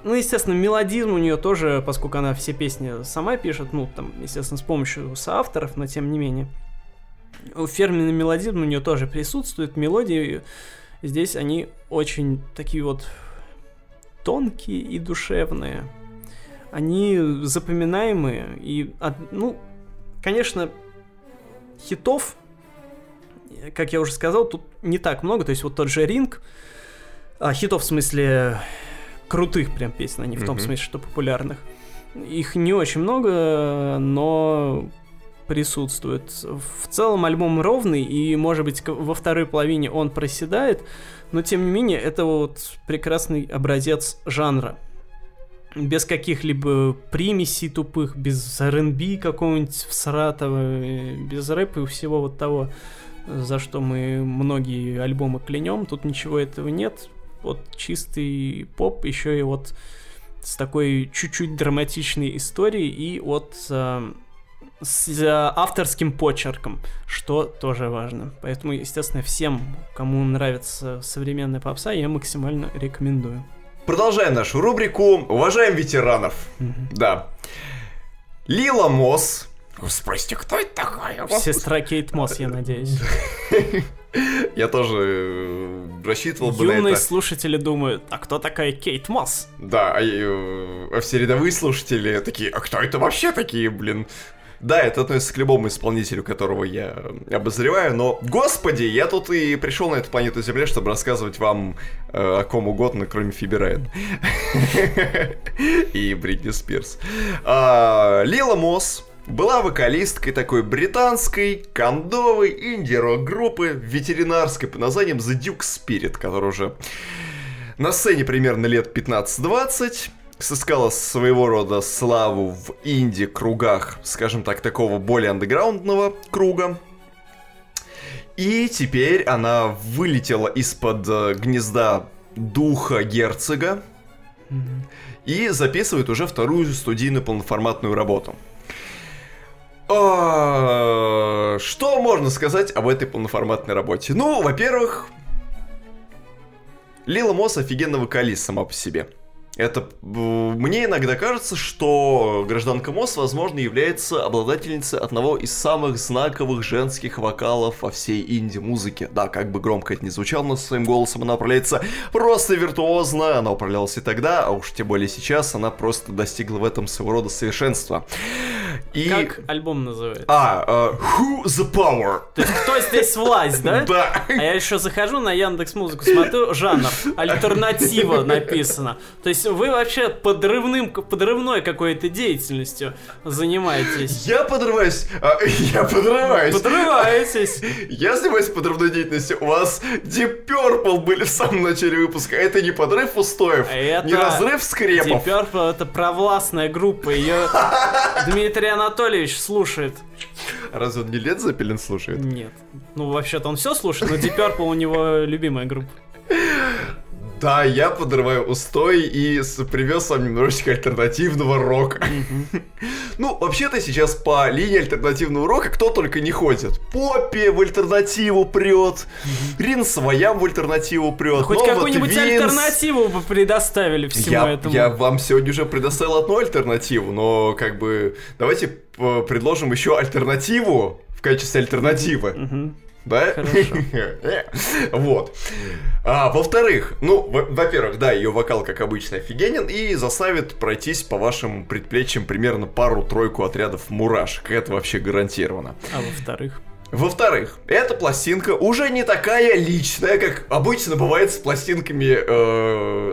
Ну, естественно, мелодизм у нее тоже, поскольку она все песни сама пишет, ну, там, естественно, с помощью соавторов, но тем не менее. Фирменный мелодизм у нее тоже присутствует, мелодии здесь они очень такие вот тонкие и душевные они запоминаемые. И, ну, конечно, хитов, как я уже сказал, тут не так много. То есть вот тот же Ринг, а, хитов в смысле крутых прям песен, а не в том mm-hmm. смысле, что популярных. Их не очень много, но присутствует. В целом альбом ровный, и, может быть, во второй половине он проседает, но, тем не менее, это вот прекрасный образец жанра без каких-либо примесей тупых, без R&B какого-нибудь всратого, без рэпа и всего вот того, за что мы многие альбомы клянем. Тут ничего этого нет. Вот чистый поп, еще и вот с такой чуть-чуть драматичной историей и вот э, с э, авторским почерком, что тоже важно. Поэтому, естественно, всем, кому нравится современная попса, я максимально рекомендую. Продолжаем нашу рубрику «Уважаем ветеранов». Да. Лила Мосс. Спросите, кто это такая? Сестра Кейт Мосс, я надеюсь. Я тоже э, рассчитывал бы на Юные это. слушатели думают, а кто такая Кейт Мосс? Да, а, э, а все рядовые слушатели такие, а кто это вообще такие, блин? Да, это относится к любому исполнителю, которого я обозреваю, но, господи, я тут и пришел на эту планету Земля, чтобы рассказывать вам э, о ком угодно, кроме Фиби Райан. И Бритни Спирс. А, Лила Мосс была вокалисткой такой британской, кондовой инди-рок группы ветеринарской под названием The Duke Spirit, которая уже на сцене примерно лет 15-20 сыскала своего рода славу в инди-кругах, скажем так, такого более андеграундного круга. И теперь она вылетела из-под э, гнезда духа герцога и записывает уже вторую студийную полноформатную работу. А, Что можно сказать об этой полноформатной работе? Ну, во-первых, Лила Мосс офигенно вокалист сама по себе. Это мне иногда кажется, что гражданка Мосс, возможно, является обладательницей одного из самых знаковых женских вокалов во всей инди-музыке. Да, как бы громко это ни звучало, но своим голосом она управляется просто виртуозно. Она управлялась и тогда, а уж тем более сейчас, она просто достигла в этом своего рода совершенства. И... Как альбом называется? А, э, Who the Power? То есть кто здесь власть, да? Да. А я еще захожу на Яндекс Музыку, смотрю, жанр, альтернатива написано. То есть вы вообще подрывным, подрывной какой-то деятельностью занимаетесь. Я подрываюсь. а, я подрываюсь. Подрываетесь. Я занимаюсь подрывной деятельностью. У вас Deep Purple были в самом начале выпуска. Это не подрыв устоев, Это не разрыв скрепов. Deep Purple это провластная группа, ее Дмитрий Анатольевич слушает. Разве он не Лед Зеппелин слушает? Нет. Ну, вообще-то он все слушает, но Deep Purple у него любимая группа. Да, я подрываю устой и привез вам немножечко альтернативного рока. Ну, вообще-то сейчас по линии альтернативного рока кто только не ходит. Поппи в альтернативу прет, Рин своям в альтернативу прет. Ну, Хоть какую-нибудь альтернативу бы предоставили всему этому. я вам сегодня уже предоставил одну альтернативу, но как бы давайте предложим еще альтернативу в качестве альтернативы. Да? Хорошо. Вот. А, во-вторых, ну, во- во-первых, да, ее вокал, как обычно, офигенен и заставит пройтись по вашим предплечьям примерно пару-тройку отрядов мурашек. Это вообще гарантированно. А во-вторых? Во-вторых, эта пластинка уже не такая личная, как обычно бывает с пластинками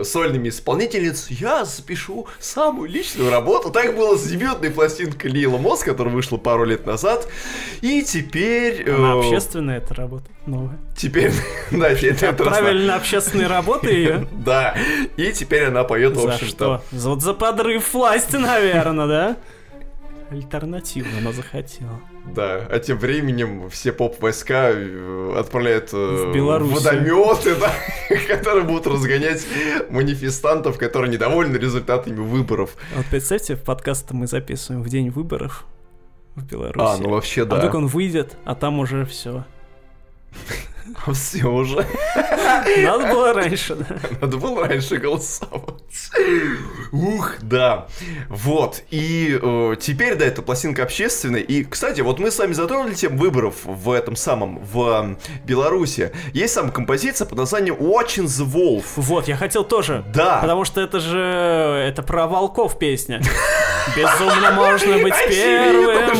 э, сольными исполнительниц. Я запишу самую личную работу. Так было с дебютной пластинкой Лила Мосс, которая вышла пару лет назад. И теперь... э, Она общественная эта работа, новая. Теперь, да, это Правильно, общественные работы ее. Да, и теперь она поет, в За общем-то, что? Вот за подрыв власти, наверное, да? Альтернативно она захотела. Да, а тем временем все поп-войска э, отправляют э, В водометы, да, которые будут разгонять манифестантов, которые недовольны результатами выборов. Вот представьте, подкаст мы записываем в день выборов в Беларуси. А, ну вообще А вдруг да. он выйдет, а там уже все. Все уже. Надо было раньше, да. Надо было раньше голосовать. Ух, да. Вот. И э, теперь, да, эта пластинка общественная. И, кстати, вот мы с вами затронули тему выборов в этом самом, в м, Беларуси. Есть сама композиция под названием Watching the Wolf. Вот, я хотел тоже. Да. Потому что это же... Это про волков песня. Безумно можно быть первым.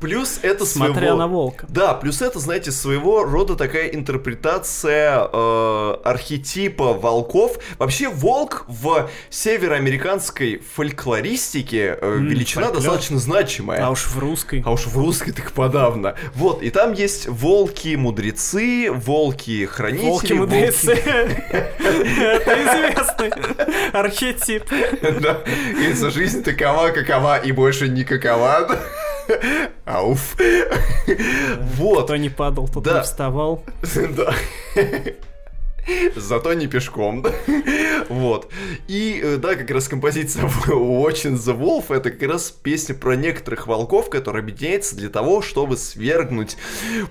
Плюс это Смотря на волка. Да, плюс это, знаете, своего рода такая интерпретация э, архетипа волков. Вообще, волк в североамериканской фольклористике э, величина фольклор. достаточно значимая. А уж в русской. А уж в русской так подавно. Вот, и там есть волки-мудрецы, волки-хранители. Волки-мудрецы. Это известный архетип. Да, говорится, жизнь такова, какова и больше не какова. Ауф. Вот. Кто не падал, тот не вставал. Да. Зато не пешком. Вот. И, э, да, как раз композиция Watching the Wolf это как раз песня про некоторых волков, которые объединяются для того, чтобы свергнуть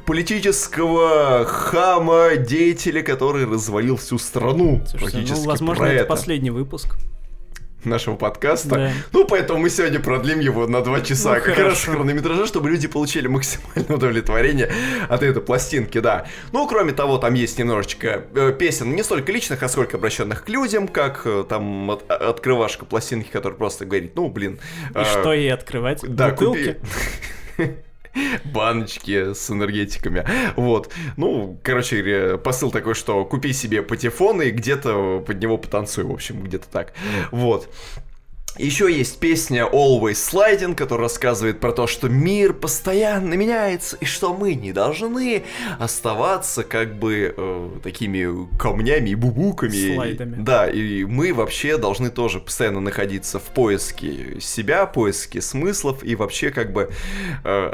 политического хама, деятеля, который развалил всю страну. Слушайте, Практически ну, возможно, это это последний выпуск. Нашего подкаста. Да. Ну, поэтому мы сегодня продлим его на два часа, Ну, как хорошо. раз хронометража, чтобы люди получили максимальное удовлетворение от этой пластинки, да. Ну, кроме того, там есть немножечко э, песен не столько личных, а сколько обращенных к людям, как э, там от- открывашка пластинки, который просто говорит, ну, блин. И э, что ей открывать? да, Бутылки? купи баночки с энергетиками. Вот. Ну, короче посыл такой, что купи себе патефон и где-то под него потанцуй, в общем, где-то так. Вот. Еще есть песня Always Sliding, которая рассказывает про то, что мир постоянно меняется, и что мы не должны оставаться как бы э, такими камнями и бубуками. Слайдами. Да, и мы вообще должны тоже постоянно находиться в поиске себя, поиске смыслов, и вообще как бы э,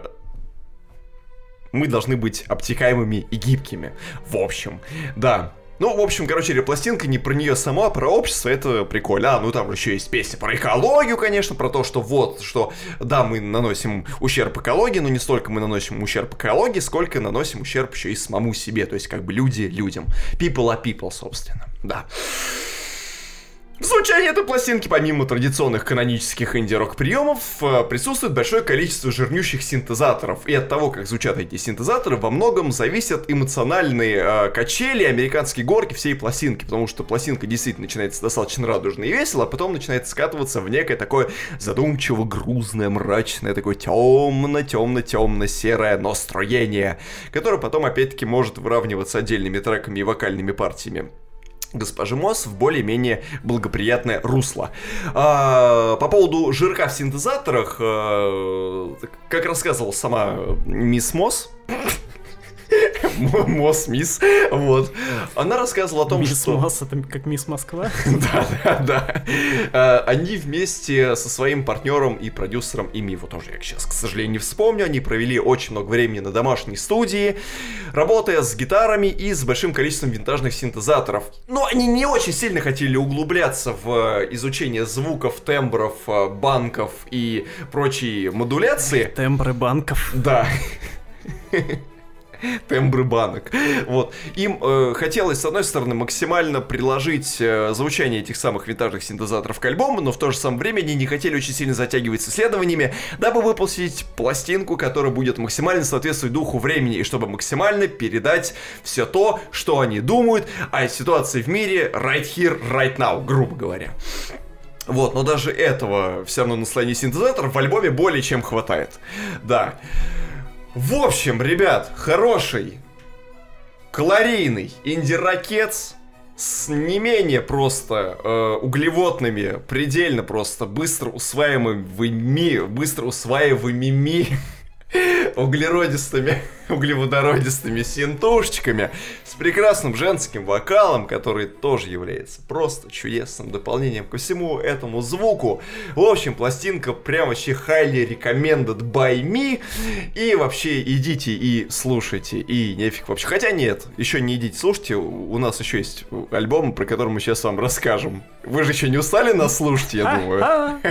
мы должны быть обтекаемыми и гибкими. В общем, да. Ну, в общем, короче, говоря, пластинка не про нее сама, а про общество, это прикольно. А, ну там еще есть песня про экологию, конечно, про то, что вот, что, да, мы наносим ущерб экологии, но не столько мы наносим ущерб экологии, сколько наносим ущерб еще и самому себе, то есть как бы люди людям. People are people, собственно, да. В звучании этой пластинки, помимо традиционных канонических инди-рок приемов, э, присутствует большое количество жирнющих синтезаторов. И от того, как звучат эти синтезаторы, во многом зависят эмоциональные э, качели, американские горки всей пластинки. Потому что пластинка действительно начинается достаточно радужно и весело, а потом начинает скатываться в некое такое задумчиво грузное, мрачное, такое темно-темно-темно-серое настроение, которое потом опять-таки может выравниваться отдельными треками и вокальными партиями госпожи Мосс в более-менее благоприятное русло. А, по поводу жирка в синтезаторах, э, как рассказывала сама мисс Мосс, Мосс Мисс, вот, она рассказывала о том, Мисс что... Мосс, это как мисс Москва. Да, да, да. Э, Они вместе со своим партнером и продюсером, ими его тоже я сейчас, к сожалению, не вспомню, они провели очень много времени на домашней студии, работая с гитарами и с большим количеством винтажных синтезаторов. Но они не очень сильно хотели углубляться в э, изучение звуков, тембров, э, банков и прочей модуляции. Тембры банков. Да. тембры банок. Вот. Им э, хотелось, с одной стороны, максимально приложить э, звучание этих самых винтажных синтезаторов к альбому, но в то же самое время они не хотели очень сильно затягивать с исследованиями, дабы выпустить пластинку, которая будет максимально соответствовать духу времени, и чтобы максимально передать все то, что они думают о ситуации в мире right here, right now, грубо говоря. Вот, но даже этого все равно наслоения синтезаторов в альбоме более чем хватает. Да. В общем, ребят, хороший, калорийный инди-ракет с не менее просто э, углеводными, предельно просто быстро усваиваемыми, быстро усваиваемыми углеродистыми, углеводородистыми синтушечками с прекрасным женским вокалом, который тоже является просто чудесным дополнением ко всему этому звуку. В общем, пластинка прям вообще highly recommended by me. И вообще идите и слушайте, и нефиг вообще. Хотя нет, еще не идите слушайте, у нас еще есть альбом, про который мы сейчас вам расскажем. Вы же еще не устали нас слушать, я думаю.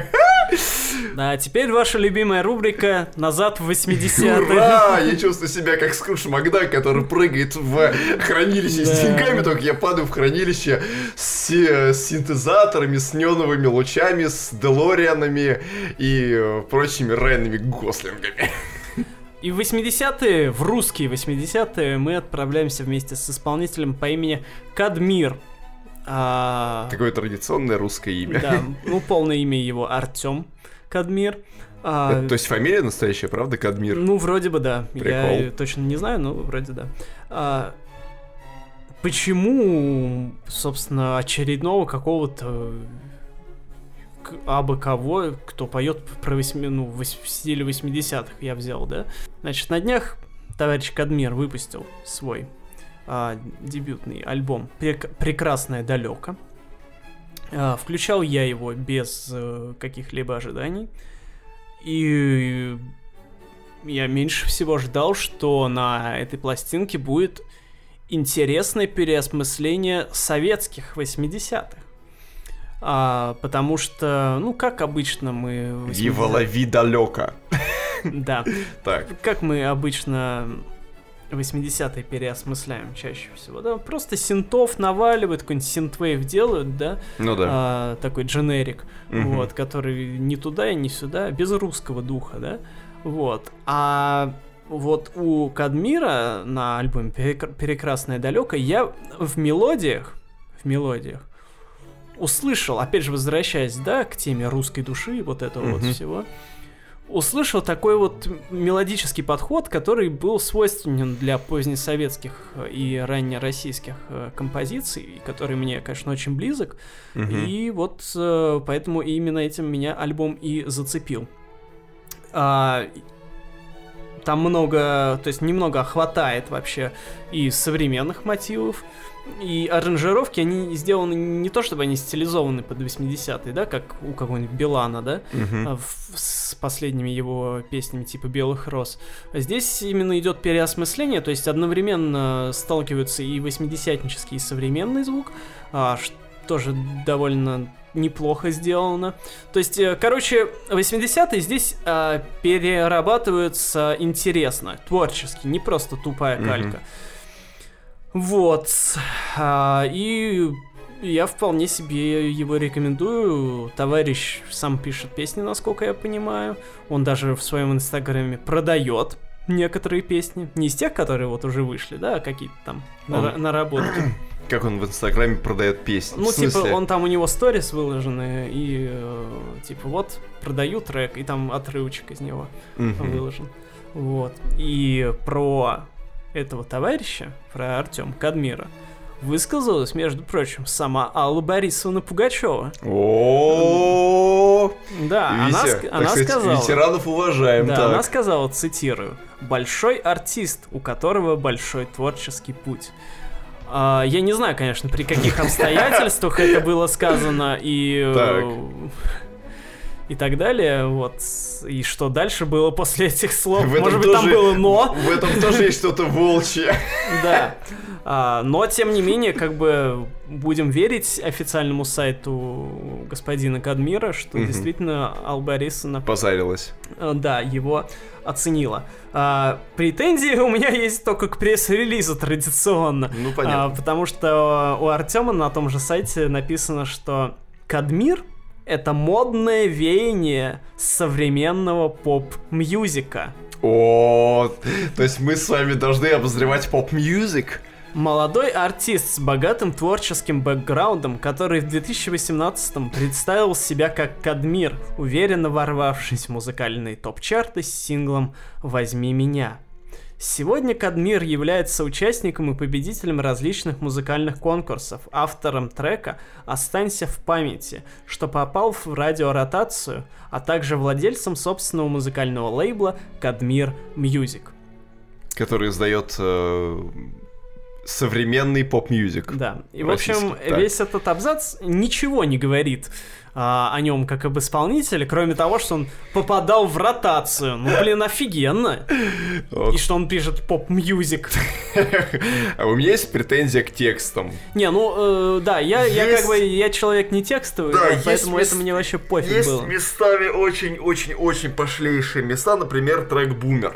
А, теперь ваша любимая рубрика «Назад в 80-е». Ура! Я чувствую себя как Скрудж Макдак, который прыгает в хранилище с Да. деньгами, только я падаю в хранилище с, с синтезаторами, с неоновыми лучами, с Делорианами и э, прочими райными гослингами. И в 80-е, в русские 80-е, мы отправляемся вместе с исполнителем по имени Кадмир. А, Такое традиционное русское имя. Да, ну полное имя его Артем Кадмир. А, Это, то есть фамилия настоящая, правда, Кадмир? Ну, вроде бы да. Я Прикол. точно не знаю, но вроде да. А, почему, собственно, очередного какого-то абы кого, кто поет про 8, ну, в стиле 80-х я взял, да. Значит, на днях товарищ Кадмир выпустил свой а, дебютный альбом «Прек- «Прекрасное далеко». А, включал я его без э, каких-либо ожиданий. И я меньше всего ждал, что на этой пластинке будет интересное переосмысление советских 80-х. А, потому что, ну, как обычно мы... в 80-х Вива лови далеко. Да. Так, Как мы обычно 80-е переосмысляем чаще всего, да? Просто синтов наваливают, какой-нибудь синтвейв делают, да? ну да. А, такой дженерик, Мгм. вот, который ни туда и ни сюда, без русского духа, да? Вот. А вот у Кадмира на альбоме «Перекр- «Прекрасное далеко» я в мелодиях, в мелодиях услышал, опять же, возвращаясь, да, к теме русской души и вот этого вот Мгм. всего, услышал такой вот мелодический подход, который был свойственен для позднесоветских и раннероссийских э, композиций, который мне, конечно, очень близок. Мгм. И вот э, поэтому именно этим меня альбом и зацепил. А, там много, то есть немного хватает вообще и современных мотивов, и аранжировки, они сделаны не то, чтобы они стилизованы под 80-е, да, как у какого-нибудь Билана, да, а, в- с последними его песнями типа «Белых роз». А Здесь именно идет переосмысление, то есть одновременно сталкиваются и 80-нический, и современный звук, а, ш- тоже довольно неплохо сделано. То есть, э, короче, 80-е здесь а, перерабатываются интересно, творчески, не просто тупая калька. Вот. А, и я вполне себе его рекомендую. Товарищ сам пишет песни, насколько я понимаю. Он даже в своем инстаграме продает некоторые песни. Не из тех, которые вот уже вышли, да, а какие-то там Он- нара- наработки. Как он в Инстаграме продает песни? Ну, типа, он там у него сторис выложены, и э, типа вот продаю трек, и там отрывочек из него выложен. Вот. И про этого товарища, про Артем Кадмира, высказалась, между прочим, сама Алла Борисовна Пугачева. О, Да, она, она сказала. ветеранов уважаем, Да, она сказала, цитирую, «Большой артист, у которого большой творческий путь». А, я не знаю, конечно, при каких обстоятельствах это было сказано и... И так далее, вот. И что дальше было после этих слов? В Может быть, там тоже- было «но», В этом тоже есть что-то волчье. да. А, но, тем не менее, как бы будем верить официальному сайту господина Кадмира, что действительно Алла Борисовна Позарилась. Э, да, его оценила. А, претензии у меня есть только к пресс-релизу традиционно. Ну, А, понятно. потому что у Артема на том же сайте написано, что Кадмир это модное веяние современного pop music а. О, то есть мы с вами должны обозревать pop music? Молодой артист с богатым творческим бэкграундом, который в 2018-м представил себя как Кадмир, уверенно ворвавшись в музыкальные топ-чарты с синглом «Возьми меня». Сегодня Кадмир является участником и победителем различных музыкальных конкурсов, автором трека «Останься в памяти», что попал в радиоротацию, а также владельцем собственного музыкального лейбла «Кадмир Music». Который издает э, современный pop music. Да. И, в общем, так. весь этот абзац ничего не говорит а, о нем как об исполнителе, кроме того, что он попадал в ротацию. Ну, блин, офигенно. Вот. И что он пишет pop music. А у меня есть претензия к текстам. Не, ну, э, да, я, я Есть- как бы, я человек не текстовый, Да, есть поэтому мест- это мне вообще пофиг Есть было. местами очень-очень-очень пошлейшие места, например, трек «Бумер».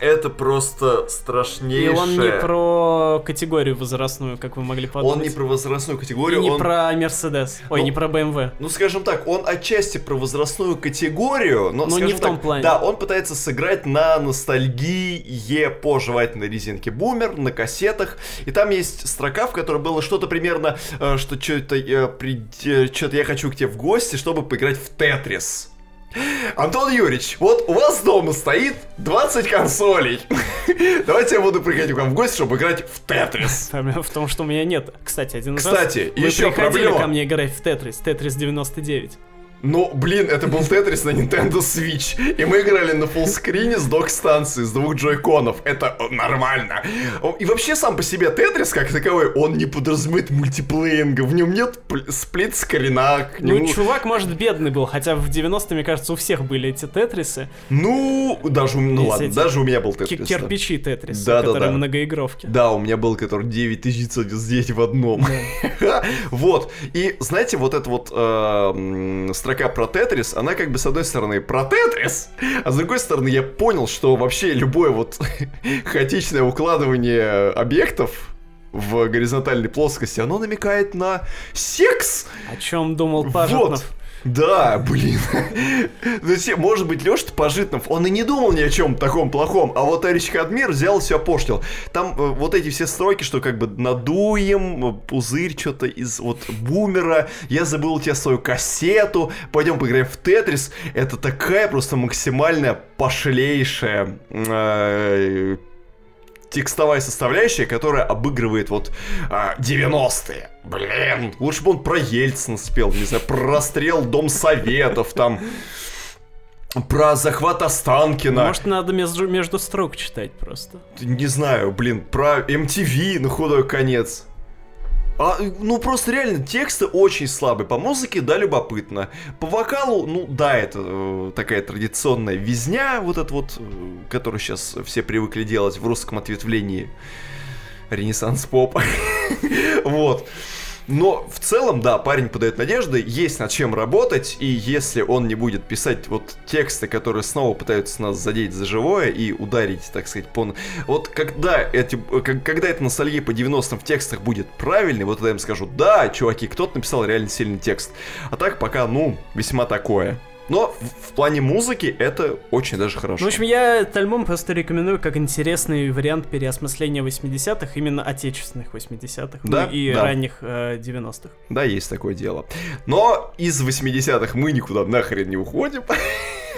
Это просто И страшнейшее. он не про категорию возрастную, как вы могли подумать. Он не про возрастную И категорию, не он... про Мерседес. Ой, Ну, не про BMW. Ну, скажем так, он отчасти про возрастную категорию, но, Но не скажем в том так, плане. Да, он пытается сыграть на ностальгии по жевательной резинке Бумер, на кассетах. И там есть строка, в которой было что-то примерно, э, что что-то что-то я хочу к тебе в гости, чтобы поиграть в Тетрис. Антон Юрьевич, вот у вас дома стоит 20 консолей. Давайте я буду приходить к вам в гости, чтобы играть в Тетрис. Проблема в том, что у меня нет. Кстати, один из Кстати, раз вы еще приходили проблема. ко мне играть в Тетрис, Тетрис 99. Но, блин, это был Тетрис на Nintendo Switch. И мы играли на фуллскрине с док-станции, с двух джойконов. Это нормально. И вообще сам по себе Тетрис, как таковой, он не подразумевает мультиплеинга. В нем нет сплит-скрина. Ну, нему... чувак, может, бедный был, хотя в 90-е, мне кажется, у всех были эти Тетрисы. Ну, даже, ну ладно, эти... даже у меня был Тетрис. Кирпичи Тетрис, да, которые да, да. многоигровки. Да, у меня был, который 9999 в одном. Вот. И, знаете, вот это вот э, строка про Тетрис, она как бы с одной стороны про Тетрис, а с другой стороны я понял, что вообще любое вот хаотичное укладывание объектов в горизонтальной плоскости, оно намекает на секс. О чем думал Пажетнов? Вот. Да, блин. Может быть, Леша Пожитнов, он и не думал ни о чем таком плохом, а вот Эрич Кадмир взял все опошлил. Там э, вот эти все строки, что как бы надуем, пузырь что-то из вот бумера, я забыл у тебя свою кассету, пойдем поиграем в Тетрис. Это такая просто максимальная пошлейшая э, текстовая составляющая, которая обыгрывает вот а, 90-е. Блин, лучше бы он про Ельцина спел, не знаю, про расстрел Дом Советов, там, про захват Останкина. Может, надо между, между строк читать просто. Не знаю, блин, про MTV на худой конец. А, ну, просто реально, тексты очень слабые. По музыке, да, любопытно. По вокалу, ну, да, это э, такая традиционная визня, вот это вот, э, которую сейчас все привыкли делать в русском ответвлении ренессанс попа. вот. Но в целом, да, парень подает надежды, есть над чем работать, и если он не будет писать вот тексты, которые снова пытаются нас задеть за живое и ударить, так сказать, по... Вот когда, эти, когда это ностальгия по 90-м в текстах будет правильный, вот тогда я им скажу, да, чуваки, кто-то написал реально сильный текст. А так пока, ну, весьма такое. Но в, плане музыки это очень даже хорошо. Ну, в общем, я этот альбом просто рекомендую как интересный вариант переосмысления 80-х, именно отечественных 80-х да, ну, и да. ранних э, 90-х. Да, есть такое дело. Но из 80-х мы никуда нахрен не уходим.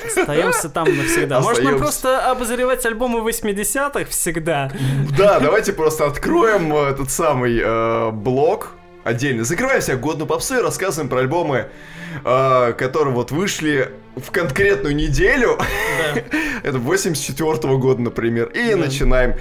Остаемся там навсегда. Можно нам просто обозревать альбомы 80-х всегда. Да, давайте просто откроем э, этот самый э, блок отдельно. Закрываем себя годную попсу и рассказываем про альбомы э, которые вот вышли в конкретную неделю. Да. Это 84 -го года, например. И да. начинаем.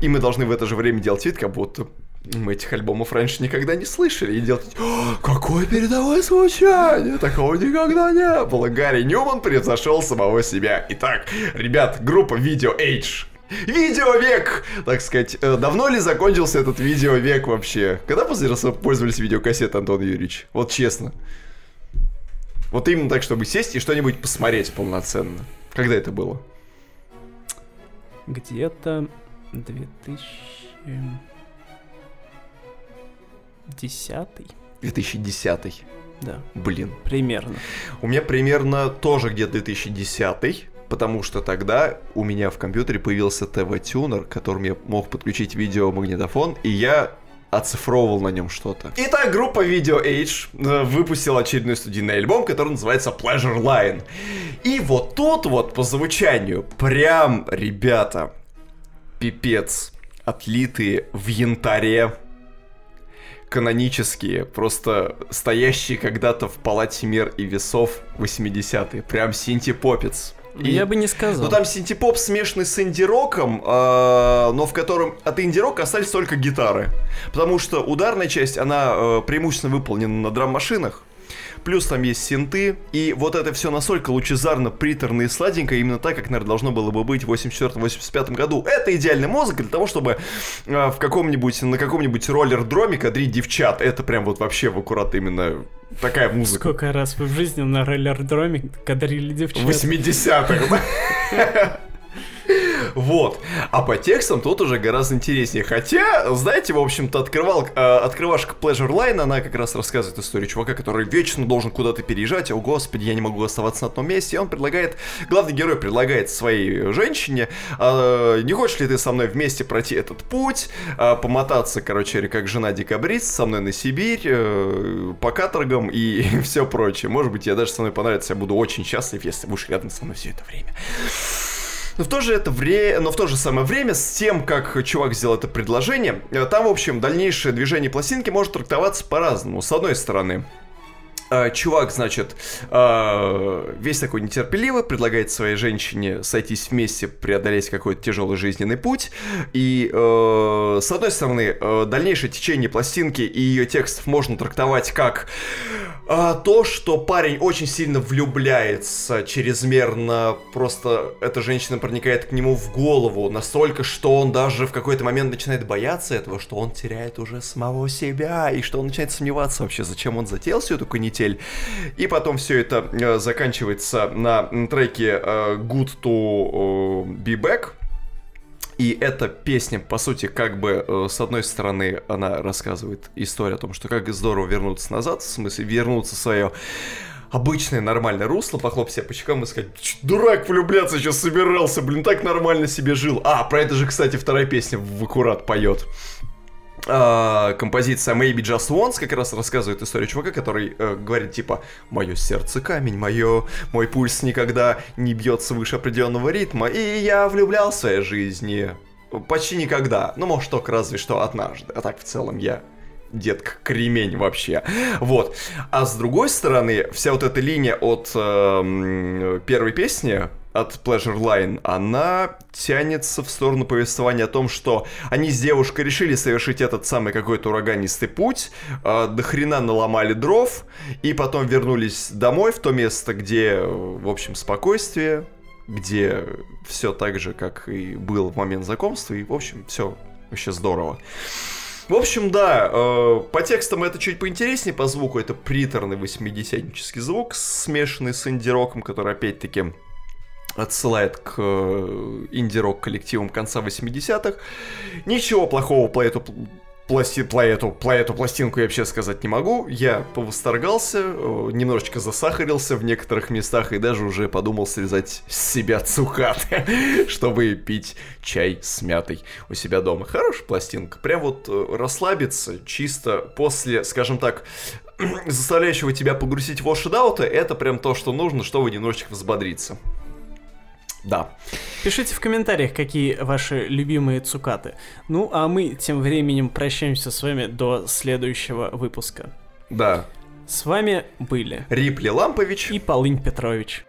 И мы должны в это же время делать вид, как будто мы этих альбомов раньше никогда не слышали. И делать, какое передовое звучание, такого никогда не было. Гарри Ньюман превзошел самого себя. Итак, ребят, группа Video Age. Видеовек! Так сказать, э, давно ли закончился этот видеовек вообще? Когда последний раз пользовались видеокассетой, Антон Юрьевич? Вот честно. Вот именно так, чтобы сесть и что-нибудь посмотреть полноценно. Когда это было? Где-то 2010. 2010. Да. Блин. Примерно. У меня примерно тоже где-то 2010 потому что тогда у меня в компьютере появился ТВ-тюнер, которым я мог подключить видеомагнитофон, и я оцифровывал на нем что-то. Итак, группа Video Age э, выпустила очередной студийный альбом, который называется Pleasure Line. И вот тут вот по звучанию прям, ребята, пипец, отлитые в янтаре, канонические, просто стоящие когда-то в палате мер и весов 80-е. Прям синти-попец. И, я бы не сказал. Ну там синтепоп смешанный с инди-роком, э, но в котором от инди-рока остались только гитары. Потому что ударная часть, она э, преимущественно выполнена на драм-машинах. Плюс там есть синты, и вот это все настолько лучезарно, приторно и сладенько, именно так, как, наверное, должно было бы быть в 84-85 году. Это идеальная музыка для того, чтобы э, в каком-нибудь, на каком-нибудь роллер-дроме кадрить девчат. Это прям вот вообще в аккурат именно такая музыка. Сколько раз вы в жизни на роллер-дроме кадрили девчат? 80-х. Вот. А по текстам тут уже гораздо интереснее. Хотя, знаете, в общем-то, открывал, э, открывашка Pleasure Line, она как раз рассказывает историю чувака, который вечно должен куда-то переезжать. О, господи, я не могу оставаться на одном месте. И он предлагает, главный герой предлагает своей женщине, э, не хочешь ли ты со мной вместе пройти этот путь, э, помотаться, короче, как жена декабрист, со мной на Сибирь, э, по каторгам и все прочее. Может быть, я даже со мной понравится, я буду очень счастлив, если будешь рядом со мной все это время. Но в то же, это вре... Но в то же самое время, с тем, как чувак сделал это предложение, э, там, в общем, дальнейшее движение пластинки может трактоваться по-разному. С одной стороны, чувак, значит, а, весь такой нетерпеливый, предлагает своей женщине сойтись вместе, преодолеть какой-то тяжелый жизненный путь. И, э, с одной стороны, э, дальнейшее течение пластинки и ее текстов можно трактовать как а, то, что парень очень сильно влюбляется чрезмерно, просто эта женщина проникает к нему в голову настолько, что он даже в какой-то момент начинает бояться этого, что он теряет уже самого себя, и что он начинает сомневаться вообще, зачем он затеял всю эту канитель. И потом все это э, заканчивается на треке э, Good to э, Be Back, и эта песня, по сути, как бы, с одной стороны, она рассказывает историю о том, что как здорово вернуться назад, в смысле, вернуться в свое обычное нормальное русло, похлопать себя по щекам и сказать, дурак влюбляться сейчас собирался, блин, так нормально себе жил. А, про это же, кстати, вторая песня в аккурат поет. А, композиция Maybe Just Once как раз рассказывает историю чувака, который э, говорит типа «Мое сердце камень, мое, мой пульс никогда не бьется выше определенного ритма, и я влюблял в своей жизни почти никогда, ну может только разве что однажды, а так в целом я детка, кремень вообще. Вот. А с другой стороны, вся вот эта линия от э, первой песни, от Pleasure Line, она тянется в сторону повествования о том, что они с девушкой решили совершить этот самый какой-то ураганистый путь, э, до хрена наломали дров, и потом вернулись домой, в то место, где, в общем, спокойствие, где все так же, как и было в момент знакомства, и, в общем, все вообще здорово. В общем, да, э, по текстам это чуть поинтереснее, по звуку это приторный 80 звук, смешанный с инди-роком, который, опять-таки, отсылает к э, инди-рок коллективам конца 80-х. Ничего плохого по эту пласти, про, эту, про эту пластинку я вообще сказать не могу. Я повосторгался, э, немножечко засахарился в некоторых местах и даже уже подумал срезать с себя цукаты, чтобы пить чай с мятой у себя дома. Хорошая пластинка. Прям вот э, расслабиться чисто после, скажем так, заставляющего тебя погрузить в вошедаута, это прям то, что нужно, чтобы немножечко взбодриться. Да. Пишите в комментариях, какие ваши любимые цукаты. Ну, а мы тем временем прощаемся с вами до следующего выпуска. Да. С вами были Рипли Лампович и Полынь Петрович.